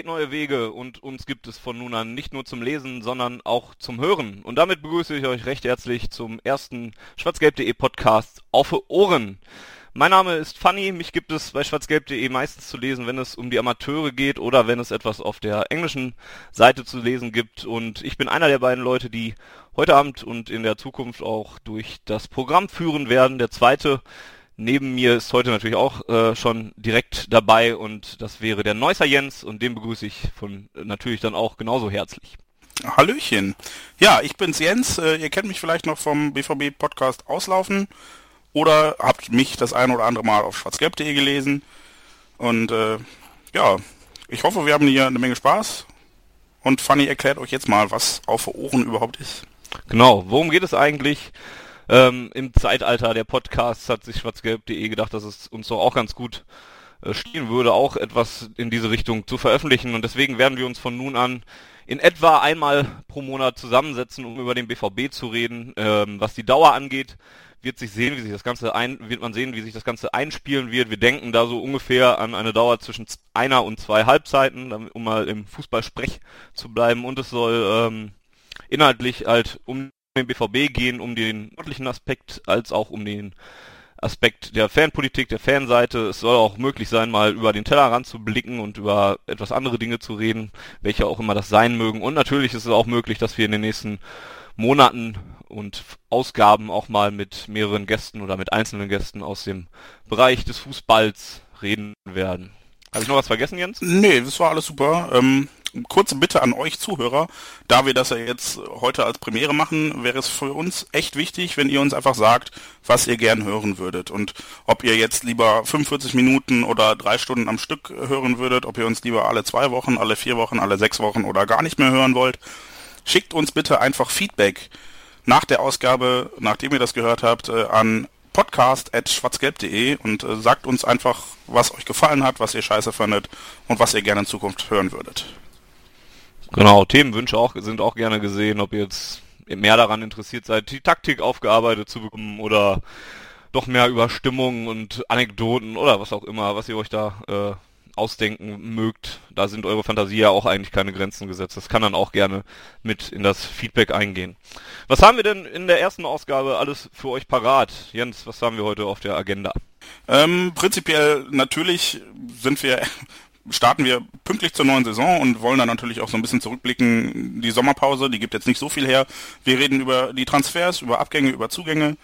Geht neue Wege und uns gibt es von nun an nicht nur zum Lesen, sondern auch zum Hören. Und damit begrüße ich euch recht herzlich zum ersten Schwarzgelb.de Podcast auf Ohren. Mein Name ist Fanny, mich gibt es bei schwarzgelb.de meistens zu lesen, wenn es um die Amateure geht oder wenn es etwas auf der englischen Seite zu lesen gibt. Und ich bin einer der beiden Leute, die heute Abend und in der Zukunft auch durch das Programm führen werden. Der zweite neben mir ist heute natürlich auch äh, schon direkt dabei und das wäre der Neusser Jens und den begrüße ich von natürlich dann auch genauso herzlich. Hallöchen. Ja, ich bin's Jens. Äh, ihr kennt mich vielleicht noch vom BVB Podcast Auslaufen oder habt mich das ein oder andere Mal auf schwarzgelb.de gelesen. Und äh, ja, ich hoffe, wir haben hier eine Menge Spaß. Und Fanny erklärt euch jetzt mal, was auf Ohren überhaupt ist. Genau, worum geht es eigentlich? Ähm, Im Zeitalter der Podcasts hat sich schwarzgelb.de gedacht, dass es uns doch auch ganz gut äh, stehen würde, auch etwas in diese Richtung zu veröffentlichen. Und deswegen werden wir uns von nun an in etwa einmal pro Monat zusammensetzen, um über den BVB zu reden, ähm, was die Dauer angeht wird sich sehen, wie sich das Ganze ein, wird man sehen, wie sich das Ganze einspielen wird. Wir denken da so ungefähr an eine Dauer zwischen einer und zwei Halbzeiten, um mal im Fußballsprech zu bleiben. Und es soll ähm, inhaltlich halt um den BVB gehen, um den örtlichen Aspekt, als auch um den Aspekt der Fanpolitik, der Fanseite. Es soll auch möglich sein, mal über den Tellerrand zu blicken und über etwas andere Dinge zu reden, welche auch immer das sein mögen. Und natürlich ist es auch möglich, dass wir in den nächsten Monaten und Ausgaben auch mal mit mehreren Gästen oder mit einzelnen Gästen aus dem Bereich des Fußballs reden werden. Habe ich noch was vergessen, Jens? Nee, das war alles super. Ähm, kurze Bitte an euch Zuhörer, da wir das ja jetzt heute als Premiere machen, wäre es für uns echt wichtig, wenn ihr uns einfach sagt, was ihr gern hören würdet und ob ihr jetzt lieber 45 Minuten oder drei Stunden am Stück hören würdet, ob ihr uns lieber alle zwei Wochen, alle vier Wochen, alle sechs Wochen oder gar nicht mehr hören wollt. Schickt uns bitte einfach Feedback nach der Ausgabe, nachdem ihr das gehört habt, äh, an podcast.schwarzgelb.de und äh, sagt uns einfach, was euch gefallen hat, was ihr scheiße fandet und was ihr gerne in Zukunft hören würdet. Genau, Themenwünsche auch, sind auch gerne gesehen, ob ihr jetzt mehr daran interessiert seid, die Taktik aufgearbeitet zu bekommen oder doch mehr über Stimmung und Anekdoten oder was auch immer, was ihr euch da äh, ausdenken mögt, da sind eure Fantasie ja auch eigentlich keine Grenzen gesetzt. Das kann dann auch gerne mit in das Feedback eingehen. Was haben wir denn in der ersten Ausgabe alles für euch parat? Jens, was haben wir heute auf der Agenda? Ähm, prinzipiell natürlich sind wir starten wir pünktlich zur neuen Saison und wollen dann natürlich auch so ein bisschen zurückblicken. Die Sommerpause, die gibt jetzt nicht so viel her. Wir reden über die Transfers, über Abgänge, über Zugänge,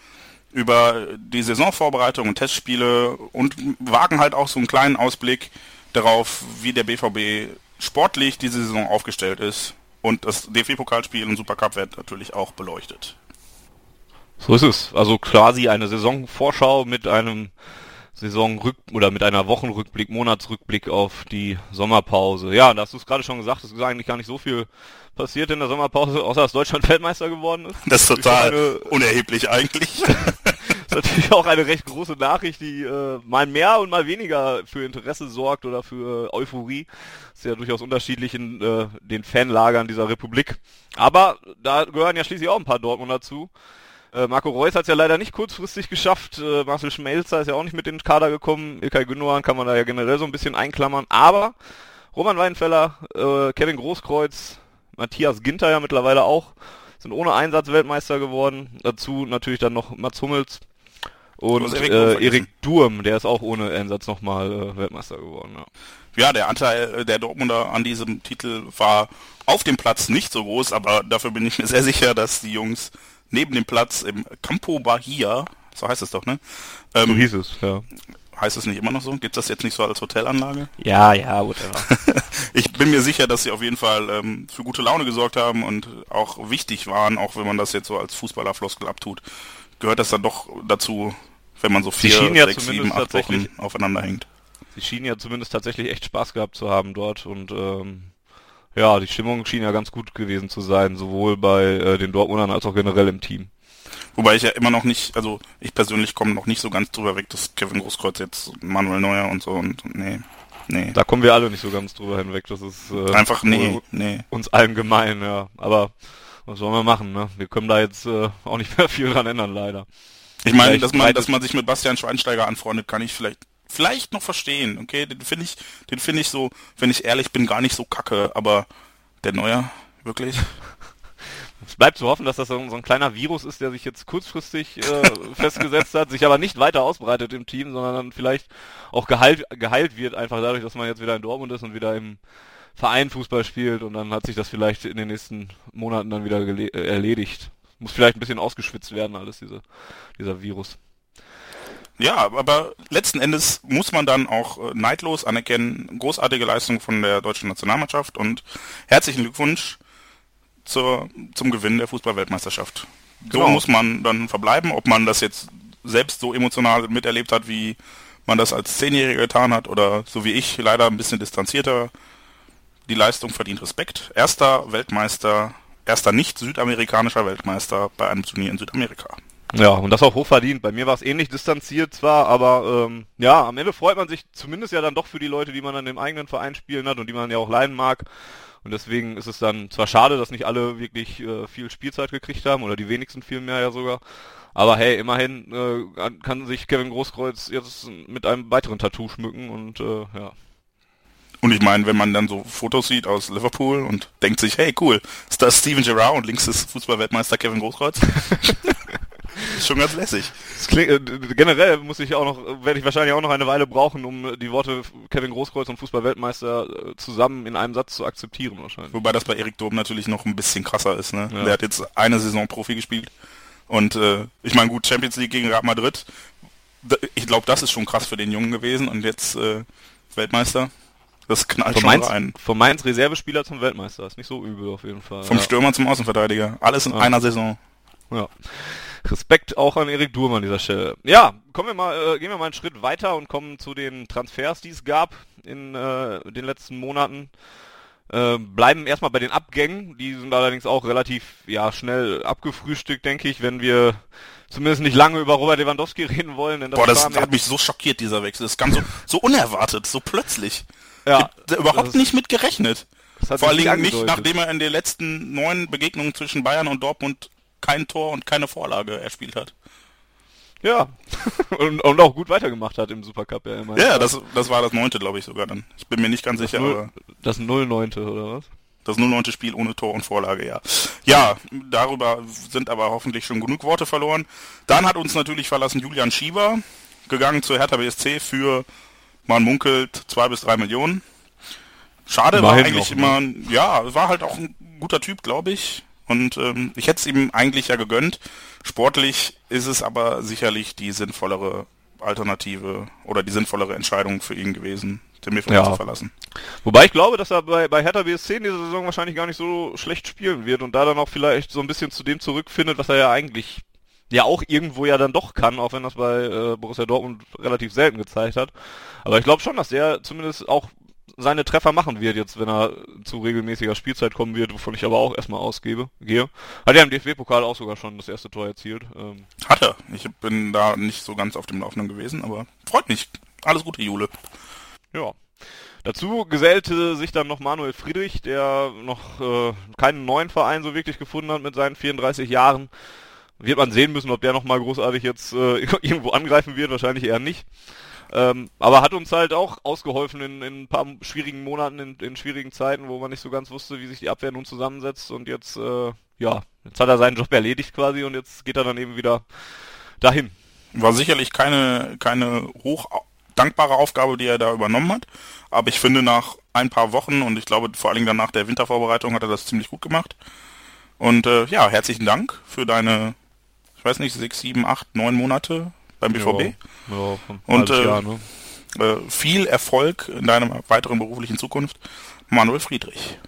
über die Saisonvorbereitung und Testspiele und wagen halt auch so einen kleinen Ausblick darauf, wie der BVB sportlich diese Saison aufgestellt ist. Und das DFB-Pokalspiel und Supercup wird natürlich auch beleuchtet. So ist es. Also quasi eine Saisonvorschau mit einem Saisonrück oder mit einer Wochenrückblick, Monatsrückblick auf die Sommerpause. Ja, da hast du es gerade schon gesagt, es ist eigentlich gar nicht so viel passiert in der Sommerpause, außer dass Deutschland Weltmeister geworden ist. Das ist total eine, unerheblich eigentlich. ist natürlich auch eine recht große Nachricht, die äh, mal mehr und mal weniger für Interesse sorgt oder für Euphorie. Ist ja durchaus unterschiedlich in äh, den Fanlagern dieser Republik. Aber da gehören ja schließlich auch ein paar Dortmund dazu. Äh, Marco Reus hat es ja leider nicht kurzfristig geschafft. Äh, Marcel Schmelzer ist ja auch nicht mit in den Kader gekommen. Ilkay Gündogan kann man da ja generell so ein bisschen einklammern. Aber Roman Weidenfeller, äh, Kevin Großkreuz, Matthias Ginter ja mittlerweile auch, sind ohne Einsatz Weltmeister geworden. Dazu natürlich dann noch Mats Hummels und Erik, äh, Erik Durm, der ist auch ohne Einsatz nochmal äh, Weltmeister geworden. Ja. ja, der Anteil der Dortmunder an diesem Titel war auf dem Platz nicht so groß, aber dafür bin ich mir sehr sicher, dass die Jungs neben dem Platz im Campo Bahia, so heißt es doch, ne? Ähm, so hieß es, ja. Heißt es nicht immer noch so? Gibt das jetzt nicht so als Hotelanlage? Ja, ja, whatever. ich bin mir sicher, dass sie auf jeden Fall ähm, für gute Laune gesorgt haben und auch wichtig waren, auch wenn man das jetzt so als Fußballerfloskel abtut, gehört das dann doch dazu, wenn man so vier, ja sechs, sieben, acht Wochen aufeinander hängt. Sie schienen ja zumindest tatsächlich echt Spaß gehabt zu haben dort und ähm, ja, die Stimmung schien ja ganz gut gewesen zu sein, sowohl bei äh, den Dortmundern als auch generell im Team. Wobei ich ja immer noch nicht, also ich persönlich komme noch nicht so ganz drüber weg, dass Kevin Großkreuz jetzt Manuel Neuer und so und nee, nee. Da kommen wir alle nicht so ganz drüber hinweg, das ist äh, einfach nee, nee. uns allen gemein, ja. Aber was sollen wir machen, ne? Wir können da jetzt äh, auch nicht mehr viel dran ändern, leider. Ich meine, dass man, dass man sich mit Bastian Schweinsteiger anfreundet, kann ich vielleicht vielleicht noch verstehen, okay? Den finde ich, den finde ich so, wenn ich ehrlich bin, gar nicht so kacke, aber der Neuer, wirklich? Es bleibt zu hoffen, dass das so ein, so ein kleiner Virus ist, der sich jetzt kurzfristig äh, festgesetzt hat, sich aber nicht weiter ausbreitet im Team, sondern dann vielleicht auch geheilt, geheilt wird, einfach dadurch, dass man jetzt wieder in Dortmund ist und wieder im Verein Fußball spielt und dann hat sich das vielleicht in den nächsten Monaten dann wieder äh, erledigt. Muss vielleicht ein bisschen ausgeschwitzt werden, alles diese, dieser Virus. Ja, aber letzten Endes muss man dann auch äh, neidlos anerkennen, großartige Leistung von der deutschen Nationalmannschaft und herzlichen Glückwunsch zur, zum Gewinn der Fußballweltmeisterschaft. So genau. muss man dann verbleiben, ob man das jetzt selbst so emotional miterlebt hat, wie man das als Zehnjähriger getan hat oder so wie ich leider ein bisschen distanzierter. Die Leistung verdient Respekt. Erster Weltmeister, erster nicht südamerikanischer Weltmeister bei einem Turnier in Südamerika. Ja, und das auch hochverdient. Bei mir war es ähnlich distanziert zwar, aber ähm, ja, am Ende freut man sich zumindest ja dann doch für die Leute, die man an dem eigenen Verein spielen hat und die man ja auch leiden mag. Und deswegen ist es dann zwar schade, dass nicht alle wirklich äh, viel Spielzeit gekriegt haben, oder die wenigsten viel mehr ja sogar. Aber hey, immerhin äh, kann sich Kevin Großkreuz jetzt mit einem weiteren Tattoo schmücken und äh, ja. Und ich meine, wenn man dann so Fotos sieht aus Liverpool und denkt sich, hey cool, ist das Steven Gerrard und links ist Fußballweltmeister Kevin Großkreuz? ist schon ganz lässig. Klingt, äh, generell muss ich auch noch, werde ich wahrscheinlich auch noch eine Weile brauchen, um die Worte Kevin Großkreuz und Fußballweltmeister äh, zusammen in einem Satz zu akzeptieren wahrscheinlich. Wobei das bei Erik Dom natürlich noch ein bisschen krasser ist. Ne? Ja. Der hat jetzt eine Saison Profi gespielt und äh, ich meine gut Champions League gegen Real Madrid. Ich glaube, das ist schon krass für den Jungen gewesen und jetzt äh, Weltmeister. Das knallt von schon Mainz, rein. Von Mainz Reservespieler zum Weltmeister. Ist nicht so übel auf jeden Fall. Vom ja. Stürmer zum Außenverteidiger. Alles in ja. einer Saison. Ja. Respekt auch an Erik Durm an dieser Stelle. Ja, kommen wir mal, äh, gehen wir mal einen Schritt weiter und kommen zu den Transfers, die es gab in äh, den letzten Monaten. Äh, bleiben erstmal bei den Abgängen, die sind allerdings auch relativ ja schnell abgefrühstückt, denke ich, wenn wir zumindest nicht lange über Robert Lewandowski reden wollen. Das Boah, das hat mich so schockiert, dieser Wechsel. Das kam so, so unerwartet, so plötzlich. Ja, überhaupt nicht mit gerechnet. Vor allem nicht, nachdem er in den letzten neun Begegnungen zwischen Bayern und Dortmund kein Tor und keine Vorlage erspielt hat. Ja, und, und, auch gut weitergemacht hat im Supercup ja immer. Ja, das, das war das neunte, glaube ich sogar dann. Ich bin mir nicht ganz das sicher, 0, aber... Das 09. oder was? Das 09. Spiel ohne Tor und Vorlage, ja. Ja, darüber sind aber hoffentlich schon genug Worte verloren. Dann hat uns natürlich verlassen Julian Schieber, gegangen zur Hertha BSC für, man munkelt, zwei bis drei Millionen. Schade, war eigentlich immer, ja, war halt auch ein guter Typ, glaube ich. Und ähm, ich hätte es ihm eigentlich ja gegönnt. Sportlich ist es aber sicherlich die sinnvollere Alternative oder die sinnvollere Entscheidung für ihn gewesen, den BVB ja. zu verlassen. Wobei ich glaube, dass er bei, bei Hertha BSC in dieser Saison wahrscheinlich gar nicht so schlecht spielen wird und da dann auch vielleicht so ein bisschen zu dem zurückfindet, was er ja eigentlich ja auch irgendwo ja dann doch kann, auch wenn das bei äh, Borussia Dortmund relativ selten gezeigt hat. Aber ich glaube schon, dass der zumindest auch seine Treffer machen wird, jetzt wenn er zu regelmäßiger Spielzeit kommen wird, wovon ich aber auch erstmal ausgebe, gehe. Hat er im DFB-Pokal auch sogar schon das erste Tor erzielt. Ähm. Hat er. Ich bin da nicht so ganz auf dem Laufenden gewesen, aber freut mich. Alles Gute, Jule. Ja. Dazu gesellte sich dann noch Manuel Friedrich, der noch äh, keinen neuen Verein so wirklich gefunden hat mit seinen 34 Jahren. Wird man sehen müssen, ob der nochmal großartig jetzt äh, irgendwo angreifen wird, wahrscheinlich eher nicht. Ähm, aber hat uns halt auch ausgeholfen in, in ein paar schwierigen Monaten, in, in, schwierigen Zeiten, wo man nicht so ganz wusste, wie sich die Abwehr nun zusammensetzt. Und jetzt, äh, ja, jetzt hat er seinen Job erledigt quasi und jetzt geht er dann eben wieder dahin. War sicherlich keine, keine hoch dankbare Aufgabe, die er da übernommen hat. Aber ich finde, nach ein paar Wochen und ich glaube vor allen Dingen nach der Wintervorbereitung hat er das ziemlich gut gemacht. Und äh, ja, herzlichen Dank für deine, ich weiß nicht, sechs, sieben, acht, neun Monate beim BVB. Ja, ja, und äh, Jahr, ne? äh, viel Erfolg in deiner weiteren beruflichen Zukunft, Manuel Friedrich.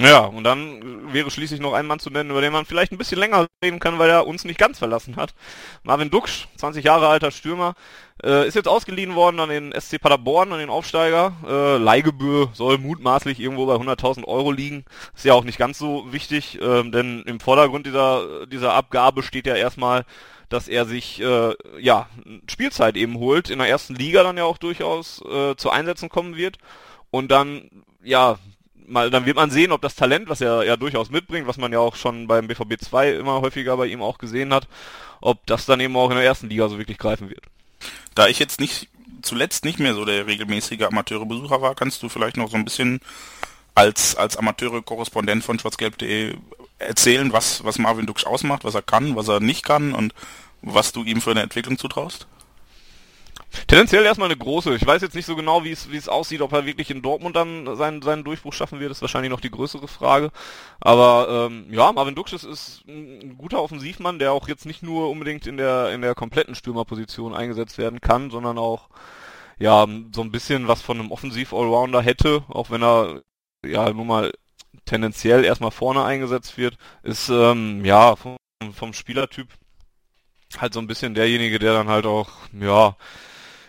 Ja, und dann wäre schließlich noch ein Mann zu nennen, über den man vielleicht ein bisschen länger reden kann, weil er uns nicht ganz verlassen hat. Marvin Duksch, 20 Jahre alter Stürmer, äh, ist jetzt ausgeliehen worden an den SC Paderborn, an den Aufsteiger. Äh, Leihgebühr soll mutmaßlich irgendwo bei 100.000 Euro liegen. Ist ja auch nicht ganz so wichtig, äh, denn im Vordergrund dieser, dieser Abgabe steht ja erstmal dass er sich äh, ja Spielzeit eben holt, in der ersten Liga dann ja auch durchaus äh, zu Einsätzen kommen wird und dann ja mal dann wird man sehen, ob das Talent, was er ja durchaus mitbringt, was man ja auch schon beim BVB 2 immer häufiger bei ihm auch gesehen hat, ob das dann eben auch in der ersten Liga so wirklich greifen wird. Da ich jetzt nicht zuletzt nicht mehr so der regelmäßige Amateure-Besucher war, kannst du vielleicht noch so ein bisschen als, als Amateure-Korrespondent von schwarzgelb.de erzählen, was, was Marvin Duksch ausmacht, was er kann, was er nicht kann und was du ihm für eine Entwicklung zutraust? Tendenziell erstmal eine große. Ich weiß jetzt nicht so genau, wie es wie es aussieht, ob er wirklich in Dortmund dann seinen seinen Durchbruch schaffen wird. Das ist wahrscheinlich noch die größere Frage. Aber ähm, ja, Marvin Duxches ist ein guter Offensivmann, der auch jetzt nicht nur unbedingt in der in der kompletten Stürmerposition eingesetzt werden kann, sondern auch ja so ein bisschen was von einem Offensiv-Allrounder hätte, auch wenn er ja nun mal tendenziell erstmal vorne eingesetzt wird, ist ähm, ja vom, vom Spielertyp halt so ein bisschen derjenige, der dann halt auch ja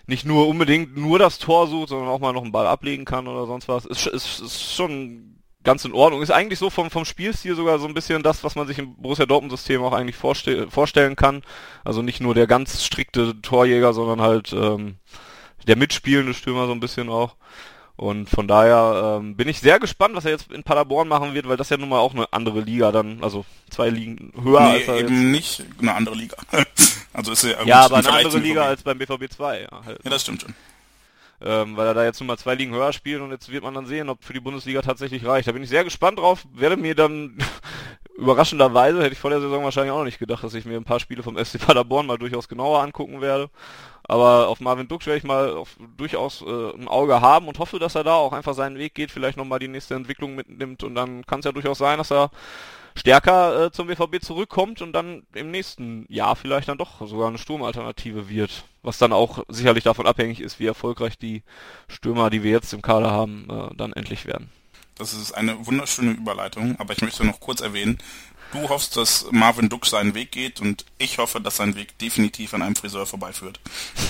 nicht nur unbedingt nur das Tor sucht, sondern auch mal noch einen Ball ablegen kann oder sonst was. Ist, ist, ist schon ganz in Ordnung. Ist eigentlich so vom, vom Spielstil sogar so ein bisschen das, was man sich im Borussia Dortmund-System auch eigentlich vorste vorstellen kann. Also nicht nur der ganz strikte Torjäger, sondern halt ähm, der mitspielende Stürmer so ein bisschen auch. Und von daher ähm, bin ich sehr gespannt, was er jetzt in Paderborn machen wird, weil das ja nun mal auch eine andere Liga dann, also zwei Ligen höher nee, als er eben nicht eine andere Liga. also ist ja, ja aber eine andere Liga als beim BVB 2. Ja, halt. ja, das stimmt schon. Ähm, weil er da jetzt nun mal zwei Ligen höher spielt und jetzt wird man dann sehen, ob für die Bundesliga tatsächlich reicht. Da bin ich sehr gespannt drauf, werde mir dann überraschenderweise, hätte ich vor der Saison wahrscheinlich auch noch nicht gedacht, dass ich mir ein paar Spiele vom SC Paderborn mal durchaus genauer angucken werde. Aber auf Marvin Dux werde ich mal auf, durchaus äh, ein Auge haben und hoffe, dass er da auch einfach seinen Weg geht, vielleicht nochmal die nächste Entwicklung mitnimmt und dann kann es ja durchaus sein, dass er stärker äh, zum BVB zurückkommt und dann im nächsten Jahr vielleicht dann doch sogar eine Sturmalternative wird. Was dann auch sicherlich davon abhängig ist, wie erfolgreich die Stürmer, die wir jetzt im Kader haben, äh, dann endlich werden. Das ist eine wunderschöne Überleitung, aber ich möchte noch kurz erwähnen, Du hoffst, dass Marvin Duck seinen Weg geht und ich hoffe, dass sein Weg definitiv an einem Friseur vorbeiführt.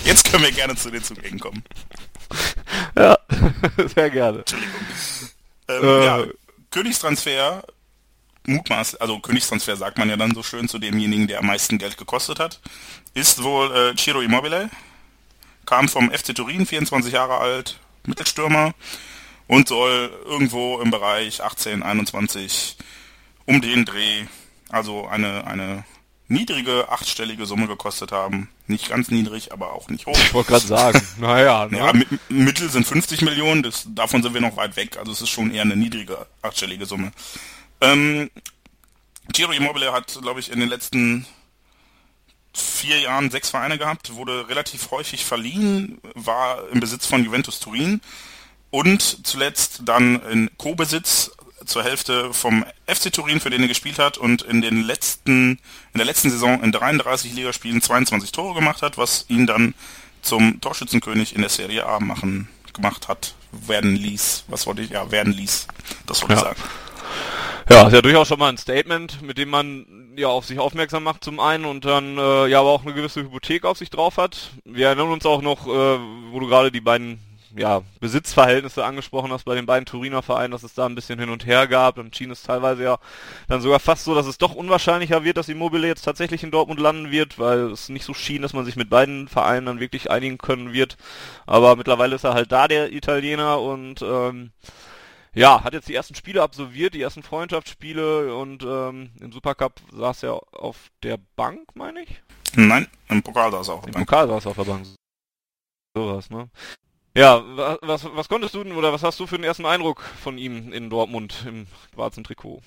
Jetzt können wir gerne zu den Zugängen kommen. Ja, sehr gerne. Entschuldigung. Ähm, äh. ja, Königstransfer, Mutmaß, also Königstransfer sagt man ja dann so schön zu demjenigen, der am meisten Geld gekostet hat, ist wohl äh, Ciro Immobile, kam vom FC Turin, 24 Jahre alt, Mittelstürmer und soll irgendwo im Bereich 18, 21 um den Dreh, also eine, eine niedrige achtstellige Summe gekostet haben. Nicht ganz niedrig, aber auch nicht hoch. Ich wollte gerade sagen, naja. Ne? Ja, Mittel sind 50 Millionen, das, davon sind wir noch weit weg. Also es ist schon eher eine niedrige achtstellige Summe. Ähm, Giro Immobile hat, glaube ich, in den letzten vier Jahren sechs Vereine gehabt, wurde relativ häufig verliehen, war im Besitz von Juventus Turin und zuletzt dann in Co-Besitz zur Hälfte vom FC Turin, für den er gespielt hat und in den letzten, in der letzten Saison in 33 Ligaspielen 22 Tore gemacht hat, was ihn dann zum Torschützenkönig in der Serie A machen, gemacht hat, werden ließ. Was wollte ich? Ja, werden ließ. Das wollte ja. ich sagen. Ja, ist ja durchaus schon mal ein Statement, mit dem man ja auf sich aufmerksam macht zum einen und dann äh, ja aber auch eine gewisse Hypothek auf sich drauf hat. Wir erinnern uns auch noch, äh, wo du gerade die beiden ja, Besitzverhältnisse angesprochen hast bei den beiden Turiner Vereinen, dass es da ein bisschen hin und her gab. Dann schien es teilweise ja dann sogar fast so, dass es doch unwahrscheinlicher wird, dass Immobile jetzt tatsächlich in Dortmund landen wird, weil es nicht so schien, dass man sich mit beiden Vereinen dann wirklich einigen können wird. Aber mittlerweile ist er halt da, der Italiener, und ähm, ja, hat jetzt die ersten Spiele absolviert, die ersten Freundschaftsspiele und ähm, im Supercup saß er auf der Bank, meine ich? Nein, im Pokal saß er auf der Bank. Im Pokal saß er auf der Bank. Sowas, ne? Ja, was, was konntest du denn oder was hast du für den ersten Eindruck von ihm in Dortmund im schwarzen Trikot?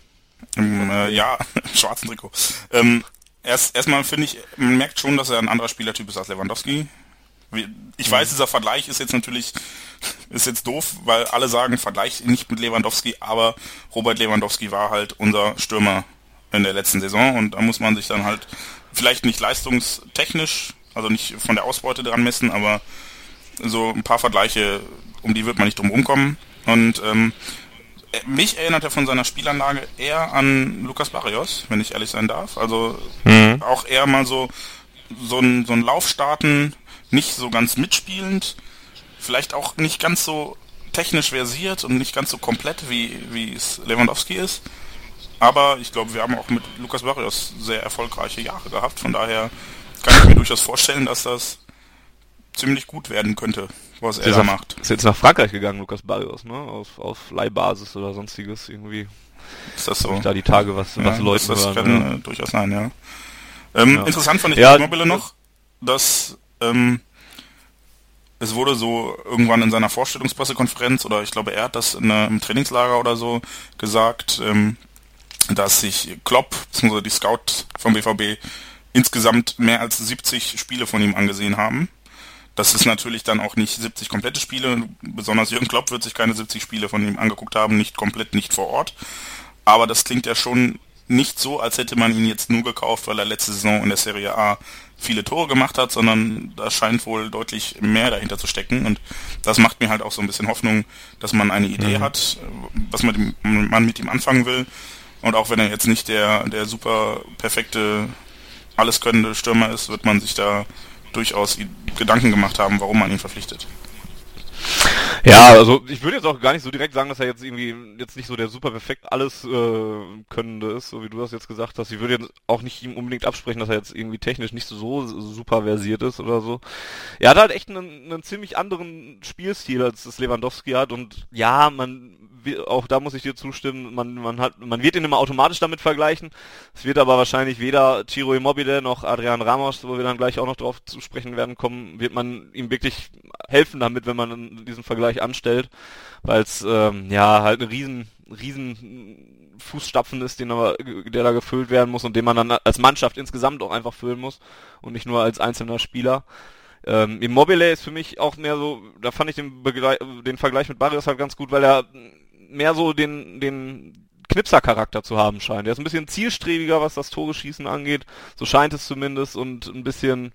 Im, äh, ja, schwarzen Trikot. Ähm, erst erstmal finde ich, man merkt schon, dass er ein anderer Spielertyp ist als Lewandowski. Ich weiß, dieser Vergleich ist jetzt natürlich ist jetzt doof, weil alle sagen Vergleich nicht mit Lewandowski, aber Robert Lewandowski war halt unser Stürmer in der letzten Saison und da muss man sich dann halt vielleicht nicht leistungstechnisch, also nicht von der Ausbeute dran messen, aber so ein paar Vergleiche, um die wird man nicht drum rumkommen. Und ähm, mich erinnert er von seiner Spielanlage eher an Lukas Barrios, wenn ich ehrlich sein darf. Also mhm. auch eher mal so so ein, so ein Laufstarten, nicht so ganz mitspielend, vielleicht auch nicht ganz so technisch versiert und nicht ganz so komplett, wie, wie es Lewandowski ist. Aber ich glaube, wir haben auch mit Lukas Barrios sehr erfolgreiche Jahre gehabt. Von daher kann ich mir durchaus vorstellen, dass das ziemlich gut werden könnte, was er da macht. Ist jetzt nach Frankreich gegangen, Lukas Barrios, ne? Auf, auf Leihbasis oder sonstiges irgendwie. Ist das so? Da die Tage was, ja, was Leute Das, kann ja. Äh, durchaus sein, ja. Ähm, ja. Interessant fand ich ja, Mobile noch, dass ähm, es wurde so irgendwann in seiner Vorstellungspressekonferenz oder ich glaube er hat das in, im Trainingslager oder so gesagt, ähm, dass sich Klopp, bzw. die Scout vom BVB, insgesamt mehr als 70 Spiele von ihm angesehen haben. Das ist natürlich dann auch nicht 70 komplette Spiele. Besonders Jürgen Klopp wird sich keine 70 Spiele von ihm angeguckt haben, nicht komplett, nicht vor Ort. Aber das klingt ja schon nicht so, als hätte man ihn jetzt nur gekauft, weil er letzte Saison in der Serie A viele Tore gemacht hat, sondern da scheint wohl deutlich mehr dahinter zu stecken. Und das macht mir halt auch so ein bisschen Hoffnung, dass man eine Idee mhm. hat, was man, man mit ihm anfangen will. Und auch wenn er jetzt nicht der, der super perfekte, alles könnende Stürmer ist, wird man sich da durchaus Gedanken gemacht haben, warum man ihn verpflichtet. Ja, also ich würde jetzt auch gar nicht so direkt sagen, dass er jetzt irgendwie jetzt nicht so der super perfekt alles äh, Könnende ist, so wie du das jetzt gesagt hast. Ich würde jetzt auch nicht ihm unbedingt absprechen, dass er jetzt irgendwie technisch nicht so super versiert ist oder so. Er hat halt echt einen, einen ziemlich anderen Spielstil, als es Lewandowski hat und ja, man auch da muss ich dir zustimmen, man, man hat, man wird ihn immer automatisch damit vergleichen. Es wird aber wahrscheinlich weder Ciro Immobile noch Adrian Ramos, wo wir dann gleich auch noch drauf zu sprechen werden kommen, wird man ihm wirklich helfen damit, wenn man diesen Vergleich anstellt, weil es ähm, ja halt ein riesen, riesen Fußstapfen ist, den aber, der da gefüllt werden muss und den man dann als Mannschaft insgesamt auch einfach füllen muss und nicht nur als einzelner Spieler. Ähm, Immobile ist für mich auch mehr so, da fand ich den, Begle den Vergleich mit Barrios halt ganz gut, weil er mehr so den, den Knipser-Charakter zu haben scheint. Er ist ein bisschen zielstrebiger, was das Tore schießen angeht. So scheint es zumindest und ein bisschen,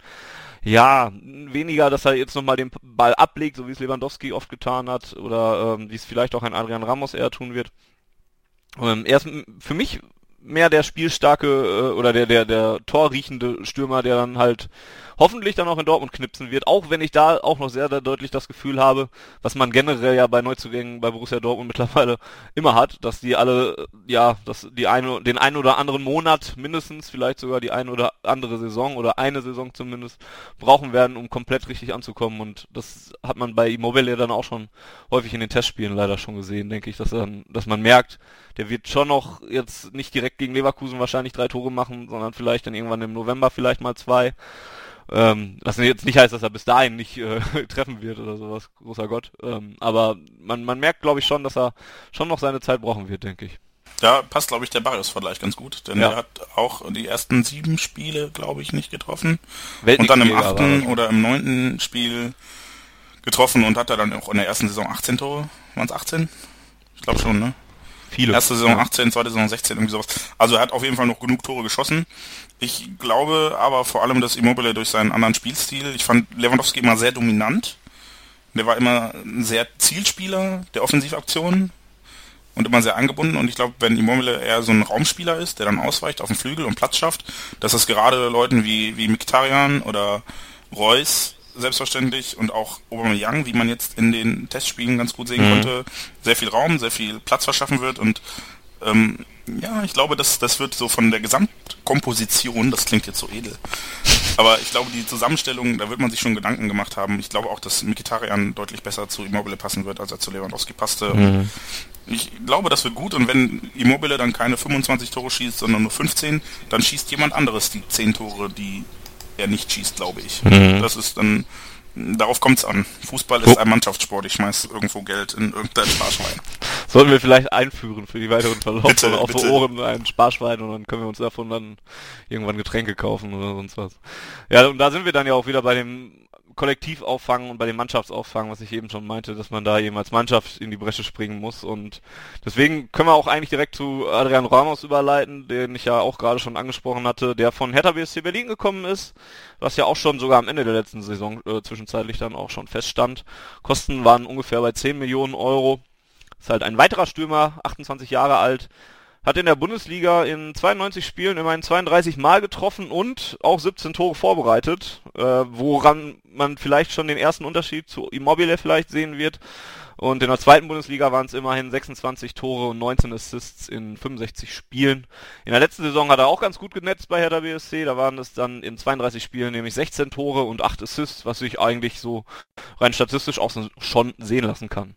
ja, weniger, dass er jetzt nochmal den Ball ablegt, so wie es Lewandowski oft getan hat oder ähm, wie es vielleicht auch ein Adrian Ramos eher tun wird. Ähm, er ist für mich mehr der spielstarke äh, oder der, der, der torriechende Stürmer, der dann halt hoffentlich dann auch in Dortmund knipsen wird, auch wenn ich da auch noch sehr, sehr deutlich das Gefühl habe, was man generell ja bei Neuzugängen bei Borussia Dortmund mittlerweile immer hat, dass die alle, ja, dass die eine, den einen oder anderen Monat mindestens, vielleicht sogar die eine oder andere Saison oder eine Saison zumindest brauchen werden, um komplett richtig anzukommen und das hat man bei Immobile dann auch schon häufig in den Testspielen leider schon gesehen, denke ich, dass dann, dass man merkt, der wird schon noch jetzt nicht direkt gegen Leverkusen wahrscheinlich drei Tore machen, sondern vielleicht dann irgendwann im November vielleicht mal zwei. Ähm, was jetzt nicht heißt, dass er bis dahin nicht äh, treffen wird oder sowas, großer Gott. Ähm, aber man, man merkt, glaube ich, schon, dass er schon noch seine Zeit brauchen wird, denke ich. Da passt, glaube ich, der Barrios-Vergleich ganz gut, denn ja. er hat auch die ersten sieben Spiele, glaube ich, nicht getroffen. Und dann im achten oder im neunten Spiel getroffen und hat er dann auch in der ersten Saison 18 Tore. Waren es 18? Ich glaube schon, ne? Viele. Erste Saison ja. 18, zweite Saison 16, irgendwie sowas. Also er hat auf jeden Fall noch genug Tore geschossen. Ich glaube aber vor allem, dass Immobile durch seinen anderen Spielstil, ich fand Lewandowski immer sehr dominant. Der war immer ein sehr Zielspieler der Offensivaktionen und immer sehr angebunden. Und ich glaube, wenn Immobile eher so ein Raumspieler ist, der dann ausweicht auf den Flügel und Platz schafft, dass das gerade Leuten wie, wie Mkhitaryan oder Reus selbstverständlich und auch Aubameyang, wie man jetzt in den Testspielen ganz gut sehen mhm. konnte, sehr viel Raum, sehr viel Platz verschaffen wird und ähm, ja, ich glaube, das, das wird so von der Gesamtkomposition, das klingt jetzt so edel, aber ich glaube, die Zusammenstellung, da wird man sich schon Gedanken gemacht haben. Ich glaube auch, dass Mikitarian deutlich besser zu Immobile passen wird, als er zu Lewandowski passte. Mhm. Ich glaube, das wird gut und wenn Immobile dann keine 25 Tore schießt, sondern nur 15, dann schießt jemand anderes die 10 Tore, die er nicht schießt, glaube ich. Mhm. Das ist dann, darauf kommt es an. Fußball ist oh. ein Mannschaftssport. Ich schmeiß irgendwo Geld in irgendein Sparschwein. Sollten wir vielleicht einführen für die weiteren Verlauf bitte, auf bitte. Ohren ein Sparschwein und dann können wir uns davon dann irgendwann Getränke kaufen oder sonst was. Ja, und da sind wir dann ja auch wieder bei dem Kollektivauffang und bei dem Mannschaftsauffang, was ich eben schon meinte, dass man da eben als Mannschaft in die Bresche springen muss. Und deswegen können wir auch eigentlich direkt zu Adrian Ramos überleiten, den ich ja auch gerade schon angesprochen hatte, der von Hertha BSC Berlin gekommen ist, was ja auch schon sogar am Ende der letzten Saison äh, zwischenzeitlich dann auch schon feststand. Kosten waren ungefähr bei 10 Millionen Euro. Ist halt ein weiterer Stürmer, 28 Jahre alt, hat in der Bundesliga in 92 Spielen immerhin 32 Mal getroffen und auch 17 Tore vorbereitet, äh, woran man vielleicht schon den ersten Unterschied zu Immobile vielleicht sehen wird. Und in der zweiten Bundesliga waren es immerhin 26 Tore und 19 Assists in 65 Spielen. In der letzten Saison hat er auch ganz gut genetzt bei Hertha BSC. Da waren es dann in 32 Spielen nämlich 16 Tore und 8 Assists, was sich eigentlich so rein statistisch auch schon sehen lassen kann.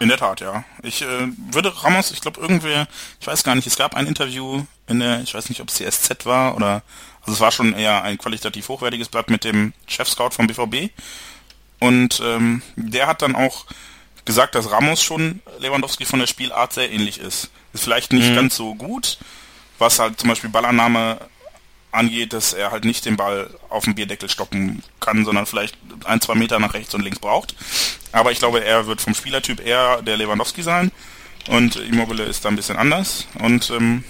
In der Tat, ja. Ich äh, würde Ramos, ich glaube irgendwer, ich weiß gar nicht, es gab ein Interview in der, ich weiß nicht, ob es CSZ war oder, also es war schon eher ein qualitativ hochwertiges Blatt mit dem Chef-Scout vom BVB. Und ähm, der hat dann auch gesagt, dass Ramos schon Lewandowski von der Spielart sehr ähnlich ist. Ist vielleicht nicht mhm. ganz so gut, was halt zum Beispiel Ballannahme angeht, dass er halt nicht den Ball auf dem Bierdeckel stoppen kann, sondern vielleicht ein, zwei Meter nach rechts und links braucht. Aber ich glaube, er wird vom Spielertyp eher der Lewandowski sein und Immobile ist da ein bisschen anders. Und ähm,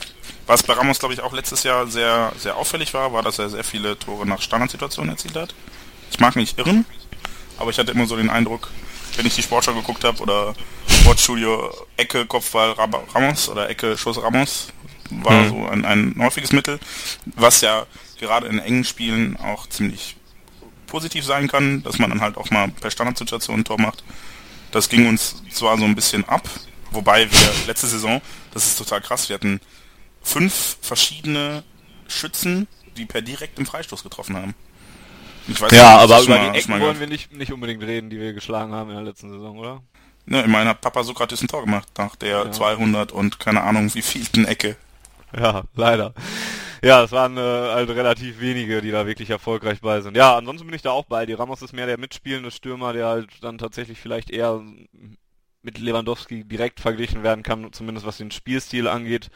was bei Ramos, glaube ich, auch letztes Jahr sehr, sehr auffällig war, war, dass er sehr viele Tore nach Standardsituationen erzielt hat. Ich mag mich irren, aber ich hatte immer so den Eindruck, wenn ich die Sportschau geguckt habe oder Sportstudio Ecke Kopfball Ramos oder Ecke Schuss Ramos, war mhm. so ein, ein häufiges Mittel, was ja gerade in engen Spielen auch ziemlich positiv sein kann, dass man dann halt auch mal per Standardsituation ein Tor macht. Das ging uns zwar so ein bisschen ab, wobei wir letzte Saison, das ist total krass, wir hatten fünf verschiedene Schützen, die per direktem Freistoß getroffen haben. Ich weiß ja, nicht, aber über mal, die Ecken wollen wir nicht, nicht unbedingt reden, die wir geschlagen haben in der letzten Saison, oder? Ne, ich meine, hat Papa Sokrates ein Tor gemacht nach der ja. 200 und keine Ahnung wie vielten Ecke. Ja, leider. Ja, es waren äh, halt relativ wenige, die da wirklich erfolgreich bei sind. Ja, ansonsten bin ich da auch bei. Die Ramos ist mehr der mitspielende Stürmer, der halt dann tatsächlich vielleicht eher mit Lewandowski direkt verglichen werden kann, zumindest was den Spielstil angeht.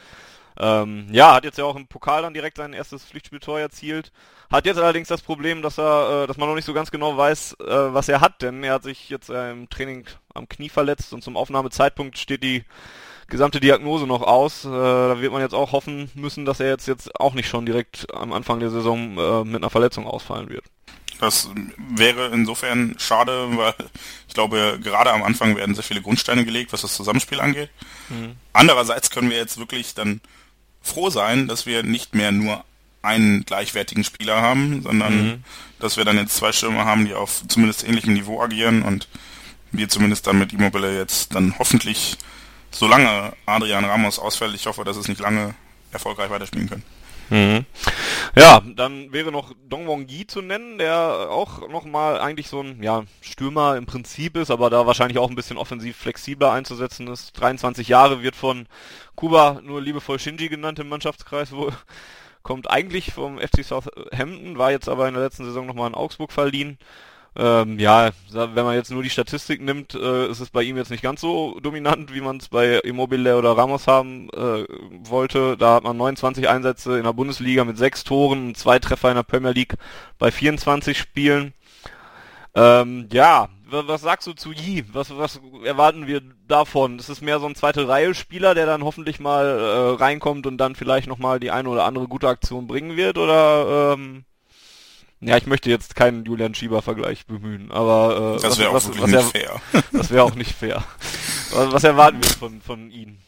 Ähm, ja, hat jetzt ja auch im Pokal dann direkt sein erstes Pflichtspieltor erzielt. Hat jetzt allerdings das Problem, dass er, äh, dass man noch nicht so ganz genau weiß, äh, was er hat, denn er hat sich jetzt äh, im Training am Knie verletzt und zum Aufnahmezeitpunkt steht die gesamte Diagnose noch aus. Äh, da wird man jetzt auch hoffen müssen, dass er jetzt, jetzt auch nicht schon direkt am Anfang der Saison äh, mit einer Verletzung ausfallen wird. Das wäre insofern schade, weil ich glaube, gerade am Anfang werden sehr viele Grundsteine gelegt, was das Zusammenspiel angeht. Mhm. Andererseits können wir jetzt wirklich dann froh sein, dass wir nicht mehr nur einen gleichwertigen Spieler haben, sondern mhm. dass wir dann jetzt zwei Stürmer haben, die auf zumindest ähnlichem Niveau agieren und wir zumindest dann mit Immobile jetzt dann hoffentlich solange Adrian Ramos ausfällt, ich hoffe, dass es nicht lange erfolgreich weiterspielen können. Mhm. Ja, dann wäre noch Dong Wong Yi zu nennen, der auch nochmal eigentlich so ein ja, Stürmer im Prinzip ist, aber da wahrscheinlich auch ein bisschen offensiv flexibler einzusetzen ist. 23 Jahre wird von Kuba nur liebevoll Shinji genannt im Mannschaftskreis wohl. Kommt eigentlich vom FC Southampton, war jetzt aber in der letzten Saison nochmal in Augsburg verliehen. Ähm, ja, wenn man jetzt nur die Statistik nimmt, äh, ist es bei ihm jetzt nicht ganz so dominant, wie man es bei Immobile oder Ramos haben äh, wollte. Da hat man 29 Einsätze in der Bundesliga mit sechs Toren und zwei Treffer in der Premier League bei 24 Spielen. Ähm, ja, was sagst du zu Yi? Was, was erwarten wir davon? Ist es mehr so ein zweite Reihe Spieler, der dann hoffentlich mal äh, reinkommt und dann vielleicht nochmal die eine oder andere gute Aktion bringen wird? Oder ähm, ja, ich möchte jetzt keinen Julian Schieber-Vergleich bemühen, aber äh, das wäre auch was, was, nicht fair. Das wäre auch nicht fair. Was, was erwarten wir von, von Ihnen?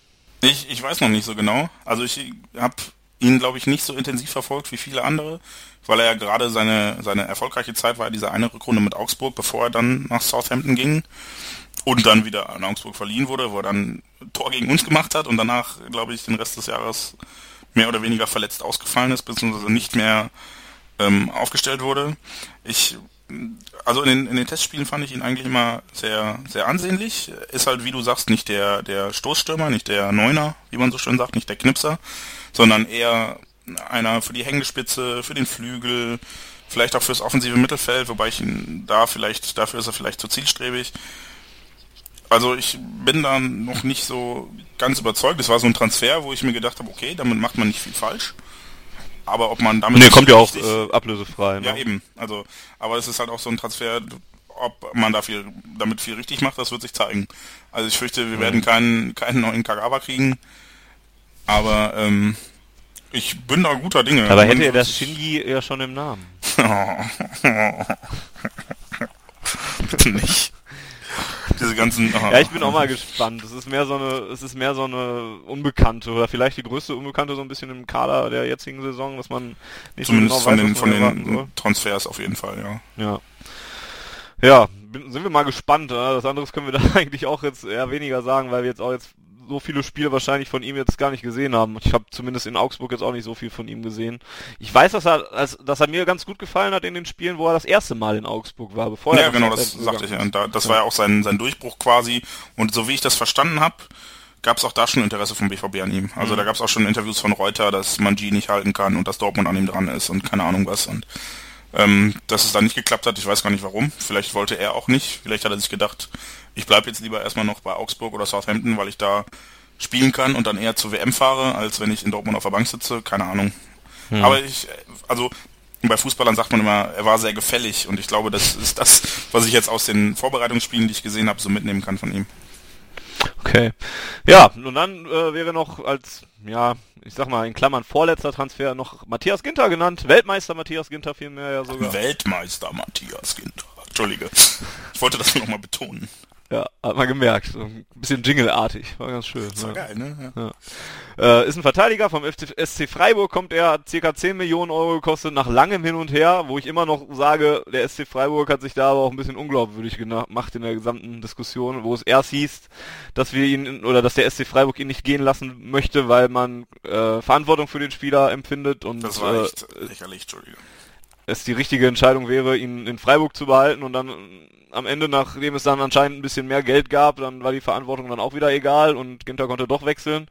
Ich, ich weiß noch nicht so genau. Also ich habe ihn, glaube ich, nicht so intensiv verfolgt wie viele andere, weil er ja gerade seine, seine erfolgreiche Zeit war, diese eine Rückrunde mit Augsburg, bevor er dann nach Southampton ging und dann wieder an Augsburg verliehen wurde, wo er dann Tor gegen uns gemacht hat und danach, glaube ich, den Rest des Jahres mehr oder weniger verletzt ausgefallen ist, beziehungsweise nicht mehr ähm, aufgestellt wurde. Ich also in den, in den Testspielen fand ich ihn eigentlich immer sehr, sehr ansehnlich. Ist halt, wie du sagst, nicht der, der Stoßstürmer, nicht der Neuner, wie man so schön sagt, nicht der Knipser, sondern eher einer für die Hängespitze, für den Flügel, vielleicht auch fürs offensive Mittelfeld, wobei ich ihn da vielleicht, dafür ist er vielleicht zu zielstrebig. Also ich bin da noch nicht so ganz überzeugt. Es war so ein Transfer, wo ich mir gedacht habe, okay, damit macht man nicht viel falsch. Aber ob man damit. Nee, kommt ja auch äh, ablösefrei. Ne? Ja, eben. Also, aber es ist halt auch so ein Transfer, ob man da viel, damit viel richtig macht, das wird sich zeigen. Also ich fürchte, wir mhm. werden keinen, keinen neuen Kagawa kriegen. Aber ähm, ich bin da guter Dinge. Aber hätte er das Shinji ja schon im Namen. Bitte nicht diese ganzen. Aha. Ja, ich bin auch mal gespannt. Es ist mehr so eine, es ist mehr so eine Unbekannte oder vielleicht die größte Unbekannte so ein bisschen im Kader der jetzigen Saison, dass man nicht Zumindest so genau von weiß, den, von den Transfers auf jeden Fall, ja. Ja. Ja, sind wir mal gespannt. Das anderes können wir da eigentlich auch jetzt eher weniger sagen, weil wir jetzt auch jetzt so viele Spiele wahrscheinlich von ihm jetzt gar nicht gesehen haben. Ich habe zumindest in Augsburg jetzt auch nicht so viel von ihm gesehen. Ich weiß, dass er, dass er mir ganz gut gefallen hat in den Spielen, wo er das erste Mal in Augsburg war, bevor ja, er. Ja, genau, das sagte ich ja. Und da, das ja. war ja auch sein, sein Durchbruch quasi. Und so wie ich das verstanden habe, gab es auch da schon Interesse vom BVB an ihm. Also mhm. da gab es auch schon Interviews von Reuter, dass man G nicht halten kann und dass Dortmund an ihm dran ist und keine Ahnung was. Und ähm, dass es da nicht geklappt hat. Ich weiß gar nicht warum. Vielleicht wollte er auch nicht. Vielleicht hat er sich gedacht, ich bleibe jetzt lieber erstmal noch bei Augsburg oder Southampton, weil ich da spielen kann und dann eher zur WM fahre, als wenn ich in Dortmund auf der Bank sitze. Keine Ahnung. Hm. Aber ich, also bei Fußballern sagt man immer, er war sehr gefällig und ich glaube, das ist das, was ich jetzt aus den Vorbereitungsspielen, die ich gesehen habe, so mitnehmen kann von ihm. Okay. Ja, und dann äh, wäre noch als, ja, ich sag mal in Klammern vorletzter Transfer noch Matthias Ginter genannt. Weltmeister Matthias Ginter vielmehr ja sogar. Weltmeister Matthias Ginter. Entschuldige. Ich wollte das nochmal betonen. Ja, hat man gemerkt. So ein bisschen Jingle-artig. War ganz schön. Das war ja. geil, ne? Ja. Ja. Äh, ist ein Verteidiger vom SC Freiburg, kommt er, hat circa 10 Millionen Euro gekostet, nach langem Hin und Her, wo ich immer noch sage, der SC Freiburg hat sich da aber auch ein bisschen unglaubwürdig gemacht in der gesamten Diskussion, wo es erst hieß, dass wir ihn, oder dass der SC Freiburg ihn nicht gehen lassen möchte, weil man äh, Verantwortung für den Spieler empfindet und das war echt äh, lächerlich, Entschuldigung es die richtige Entscheidung wäre, ihn in Freiburg zu behalten und dann am Ende, nachdem es dann anscheinend ein bisschen mehr Geld gab, dann war die Verantwortung dann auch wieder egal und Ginter konnte doch wechseln.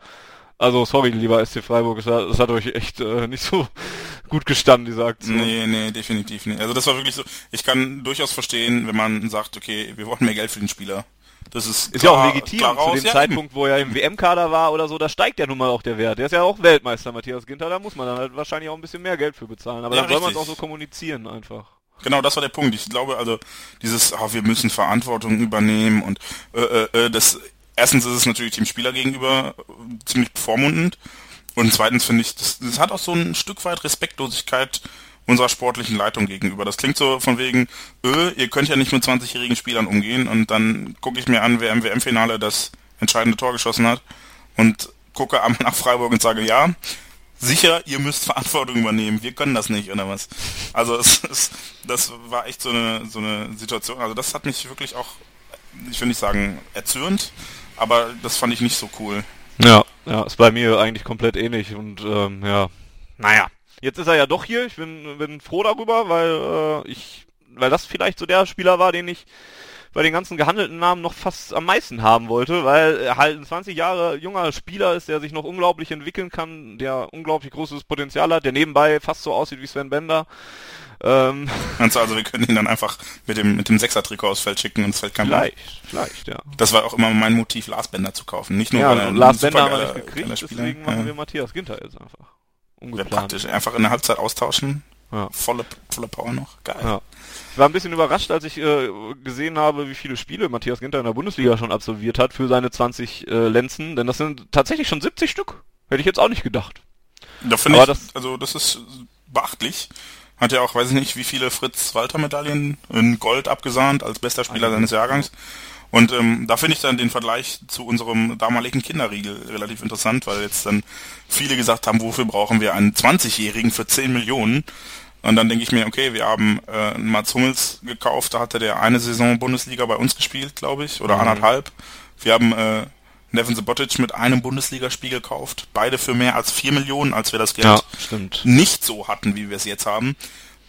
Also sorry, lieber SC Freiburg, es hat, hat euch echt äh, nicht so gut gestanden, diese Aktion. Nee, nee, definitiv nicht. Also das war wirklich so, ich kann durchaus verstehen, wenn man sagt, okay, wir wollen mehr Geld für den Spieler. Das ist, ist klar, ja auch legitim raus, zu dem ja, Zeitpunkt, wo er im WM-Kader war oder so, da steigt ja nun mal auch der Wert. Der ist ja auch Weltmeister, Matthias Ginter, da muss man dann halt wahrscheinlich auch ein bisschen mehr Geld für bezahlen. Aber ja, dann soll man es auch so kommunizieren einfach. Genau, das war der Punkt. Ich glaube also, dieses, oh, wir müssen Verantwortung übernehmen und äh, äh, äh, das erstens ist es natürlich dem Spieler gegenüber ziemlich bevormundend und zweitens finde ich, das, das hat auch so ein Stück weit Respektlosigkeit unserer sportlichen Leitung gegenüber. Das klingt so von wegen, öh, ihr könnt ja nicht mit 20-jährigen Spielern umgehen und dann gucke ich mir an, wer im WM-Finale das entscheidende Tor geschossen hat und gucke einmal nach Freiburg und sage, ja, sicher, ihr müsst Verantwortung übernehmen, wir können das nicht, oder was? Also es, es, das war echt so eine, so eine Situation, also das hat mich wirklich auch, ich will nicht sagen erzürnt, aber das fand ich nicht so cool. Ja, ja, ist bei mir eigentlich komplett ähnlich und ähm, ja, naja, Jetzt ist er ja doch hier. Ich bin, bin froh darüber, weil äh, ich, weil das vielleicht so der Spieler war, den ich bei den ganzen gehandelten Namen noch fast am meisten haben wollte, weil er halt ein 20 Jahre junger Spieler ist, der sich noch unglaublich entwickeln kann, der unglaublich großes Potenzial hat, der nebenbei fast so aussieht wie Sven Bender. Ähm, also, wir können ihn dann einfach mit dem mit dem Sechser-Trikot aufs Feld schicken und es fällt kein Vielleicht, vielleicht, ja. Das war auch immer mein Motiv, Lars Bender zu kaufen. Nicht nur ja, weil er Lars Bender haben wir nicht gekriegt, deswegen machen ja. wir Matthias Ginter jetzt einfach. Ungeplant. Wäre praktisch. Einfach in der Halbzeit austauschen. Ja. Volle, volle Power noch. Geil. Ja. Ich war ein bisschen überrascht, als ich äh, gesehen habe, wie viele Spiele Matthias Ginter in der Bundesliga schon absolviert hat für seine 20 äh, Lenzen, denn das sind tatsächlich schon 70 Stück. Hätte ich jetzt auch nicht gedacht. Da finde ich, das, also das ist beachtlich. Hat ja auch, weiß ich nicht, wie viele Fritz-Walter-Medaillen in Gold abgesahnt als bester Spieler seines Jahrgangs. Und ähm, da finde ich dann den Vergleich zu unserem damaligen Kinderriegel relativ interessant, weil jetzt dann viele gesagt haben, wofür brauchen wir einen 20-Jährigen für 10 Millionen? Und dann denke ich mir, okay, wir haben äh, Mats Hummels gekauft, da hatte der eine Saison Bundesliga bei uns gespielt, glaube ich, oder mhm. anderthalb. Wir haben äh, Nevin Subotic mit einem Bundesligaspiel gekauft, beide für mehr als 4 Millionen, als wir das Geld ja, nicht so hatten, wie wir es jetzt haben.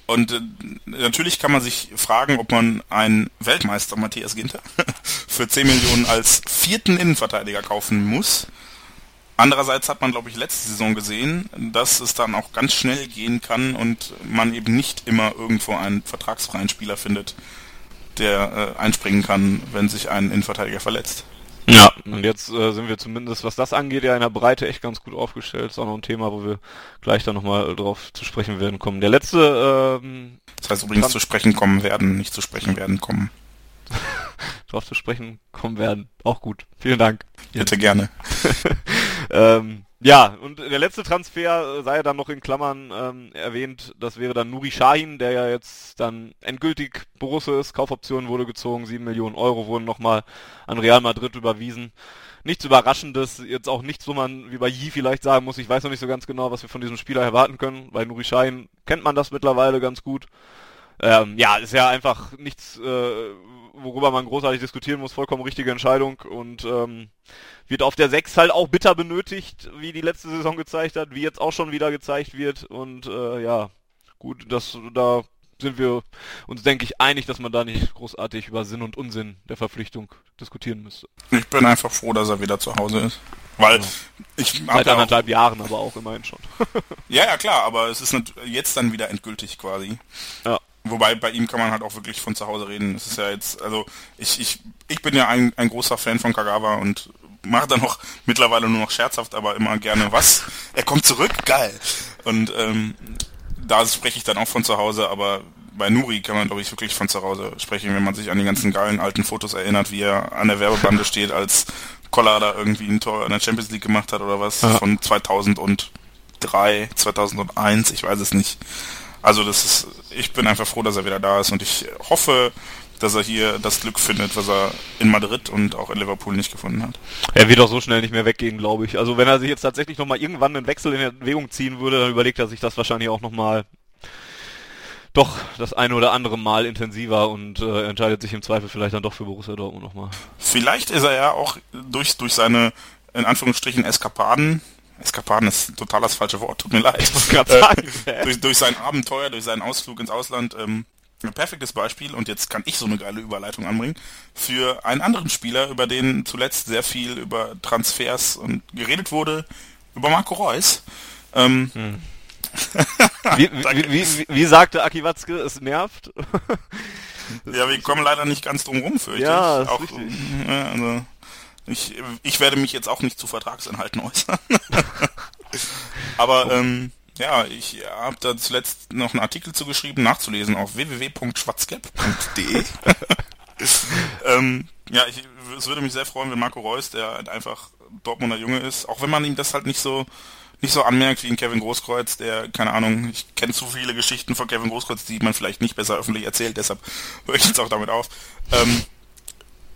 Und äh, natürlich kann man sich fragen, ob man einen Weltmeister Matthias Ginter für 10 Millionen als vierten Innenverteidiger kaufen muss. Andererseits hat man, glaube ich, letzte Saison gesehen, dass es dann auch ganz schnell gehen kann und man eben nicht immer irgendwo einen vertragsfreien Spieler findet, der äh, einspringen kann, wenn sich ein Innenverteidiger verletzt. Ja, und jetzt äh, sind wir zumindest, was das angeht, ja in der Breite echt ganz gut aufgestellt. Ist auch noch ein Thema, wo wir gleich dann nochmal drauf zu sprechen werden kommen. Der letzte... Ähm, das heißt übrigens zu sprechen kommen werden, nicht zu sprechen werden kommen. drauf zu sprechen kommen werden. Auch gut. Vielen Dank. Bitte gerne. ähm, ja, und der letzte Transfer sei dann noch in Klammern ähm, erwähnt, das wäre dann Nuri Shahin, der ja jetzt dann endgültig Borusse ist, Kaufoption wurde gezogen, 7 Millionen Euro wurden nochmal an Real Madrid überwiesen. Nichts Überraschendes, jetzt auch nichts, wo man wie bei Yi vielleicht sagen muss, ich weiß noch nicht so ganz genau, was wir von diesem Spieler erwarten können. Bei Nuri Shahin kennt man das mittlerweile ganz gut. Ähm, ja, ist ja einfach nichts, äh, worüber man großartig diskutieren muss, vollkommen richtige Entscheidung und ähm, wird auf der 6 halt auch bitter benötigt, wie die letzte Saison gezeigt hat, wie jetzt auch schon wieder gezeigt wird und äh, ja, gut, das da sind wir uns, denke ich, einig, dass man da nicht großartig über Sinn und Unsinn der Verpflichtung diskutieren müsste. Ich bin einfach froh, dass er wieder zu Hause ist. Weil ja. ich Seit anderthalb auch, Jahren aber auch immerhin schon. ja, ja, klar, aber es ist jetzt dann wieder endgültig quasi. Ja. Wobei bei ihm kann man halt auch wirklich von zu Hause reden. Es ist ja jetzt, also ich, ich, ich bin ja ein, ein großer Fan von Kagawa und mache dann auch mittlerweile nur noch scherzhaft, aber immer gerne was. Er kommt zurück, geil. Und ähm, da spreche ich dann auch von zu Hause, aber bei Nuri kann man, glaube ich, wirklich von zu Hause sprechen, wenn man sich an die ganzen geilen alten Fotos erinnert, wie er an der Werbebande steht, als Koller da irgendwie ein Tor in der Champions League gemacht hat oder was, ja. von 2003, 2001, ich weiß es nicht. Also das ist, ich bin einfach froh, dass er wieder da ist und ich hoffe, dass er hier das Glück findet, was er in Madrid und auch in Liverpool nicht gefunden hat. Er wird auch so schnell nicht mehr weggehen, glaube ich. Also wenn er sich jetzt tatsächlich nochmal irgendwann einen Wechsel in Erwägung ziehen würde, dann überlegt er sich das wahrscheinlich auch nochmal doch das eine oder andere Mal intensiver und äh, entscheidet sich im Zweifel vielleicht dann doch für Borussia Dortmund nochmal. Vielleicht ist er ja auch durch, durch seine, in Anführungsstrichen, Eskapaden, Eskapaden ist total das falsche Wort, tut mir leid. Äh, durch, durch sein Abenteuer, durch seinen Ausflug ins Ausland, ähm, ein perfektes Beispiel, und jetzt kann ich so eine geile Überleitung anbringen, für einen anderen Spieler, über den zuletzt sehr viel über Transfers und geredet wurde, über Marco Reus. Ähm, hm wie, wie, wie, wie, sagte Aki Watzke, es nervt. ja, wir kommen leider nicht ganz drum rum, fürchte ja, ich. Auch, ja, also, ich, ich werde mich jetzt auch nicht zu Vertragsinhalten äußern. Aber ähm, ja, ich habe da zuletzt noch einen Artikel zugeschrieben, nachzulesen auf www.schwarzgap.de. ähm, ja, ich, es würde mich sehr freuen, wenn Marco Reus, der halt einfach Dortmunder Junge ist, auch wenn man ihm das halt nicht so nicht so anmerkt wie ein Kevin Großkreuz, der, keine Ahnung, ich kenne zu viele Geschichten von Kevin Großkreuz, die man vielleicht nicht besser öffentlich erzählt, deshalb höre ich jetzt auch damit auf. Ähm,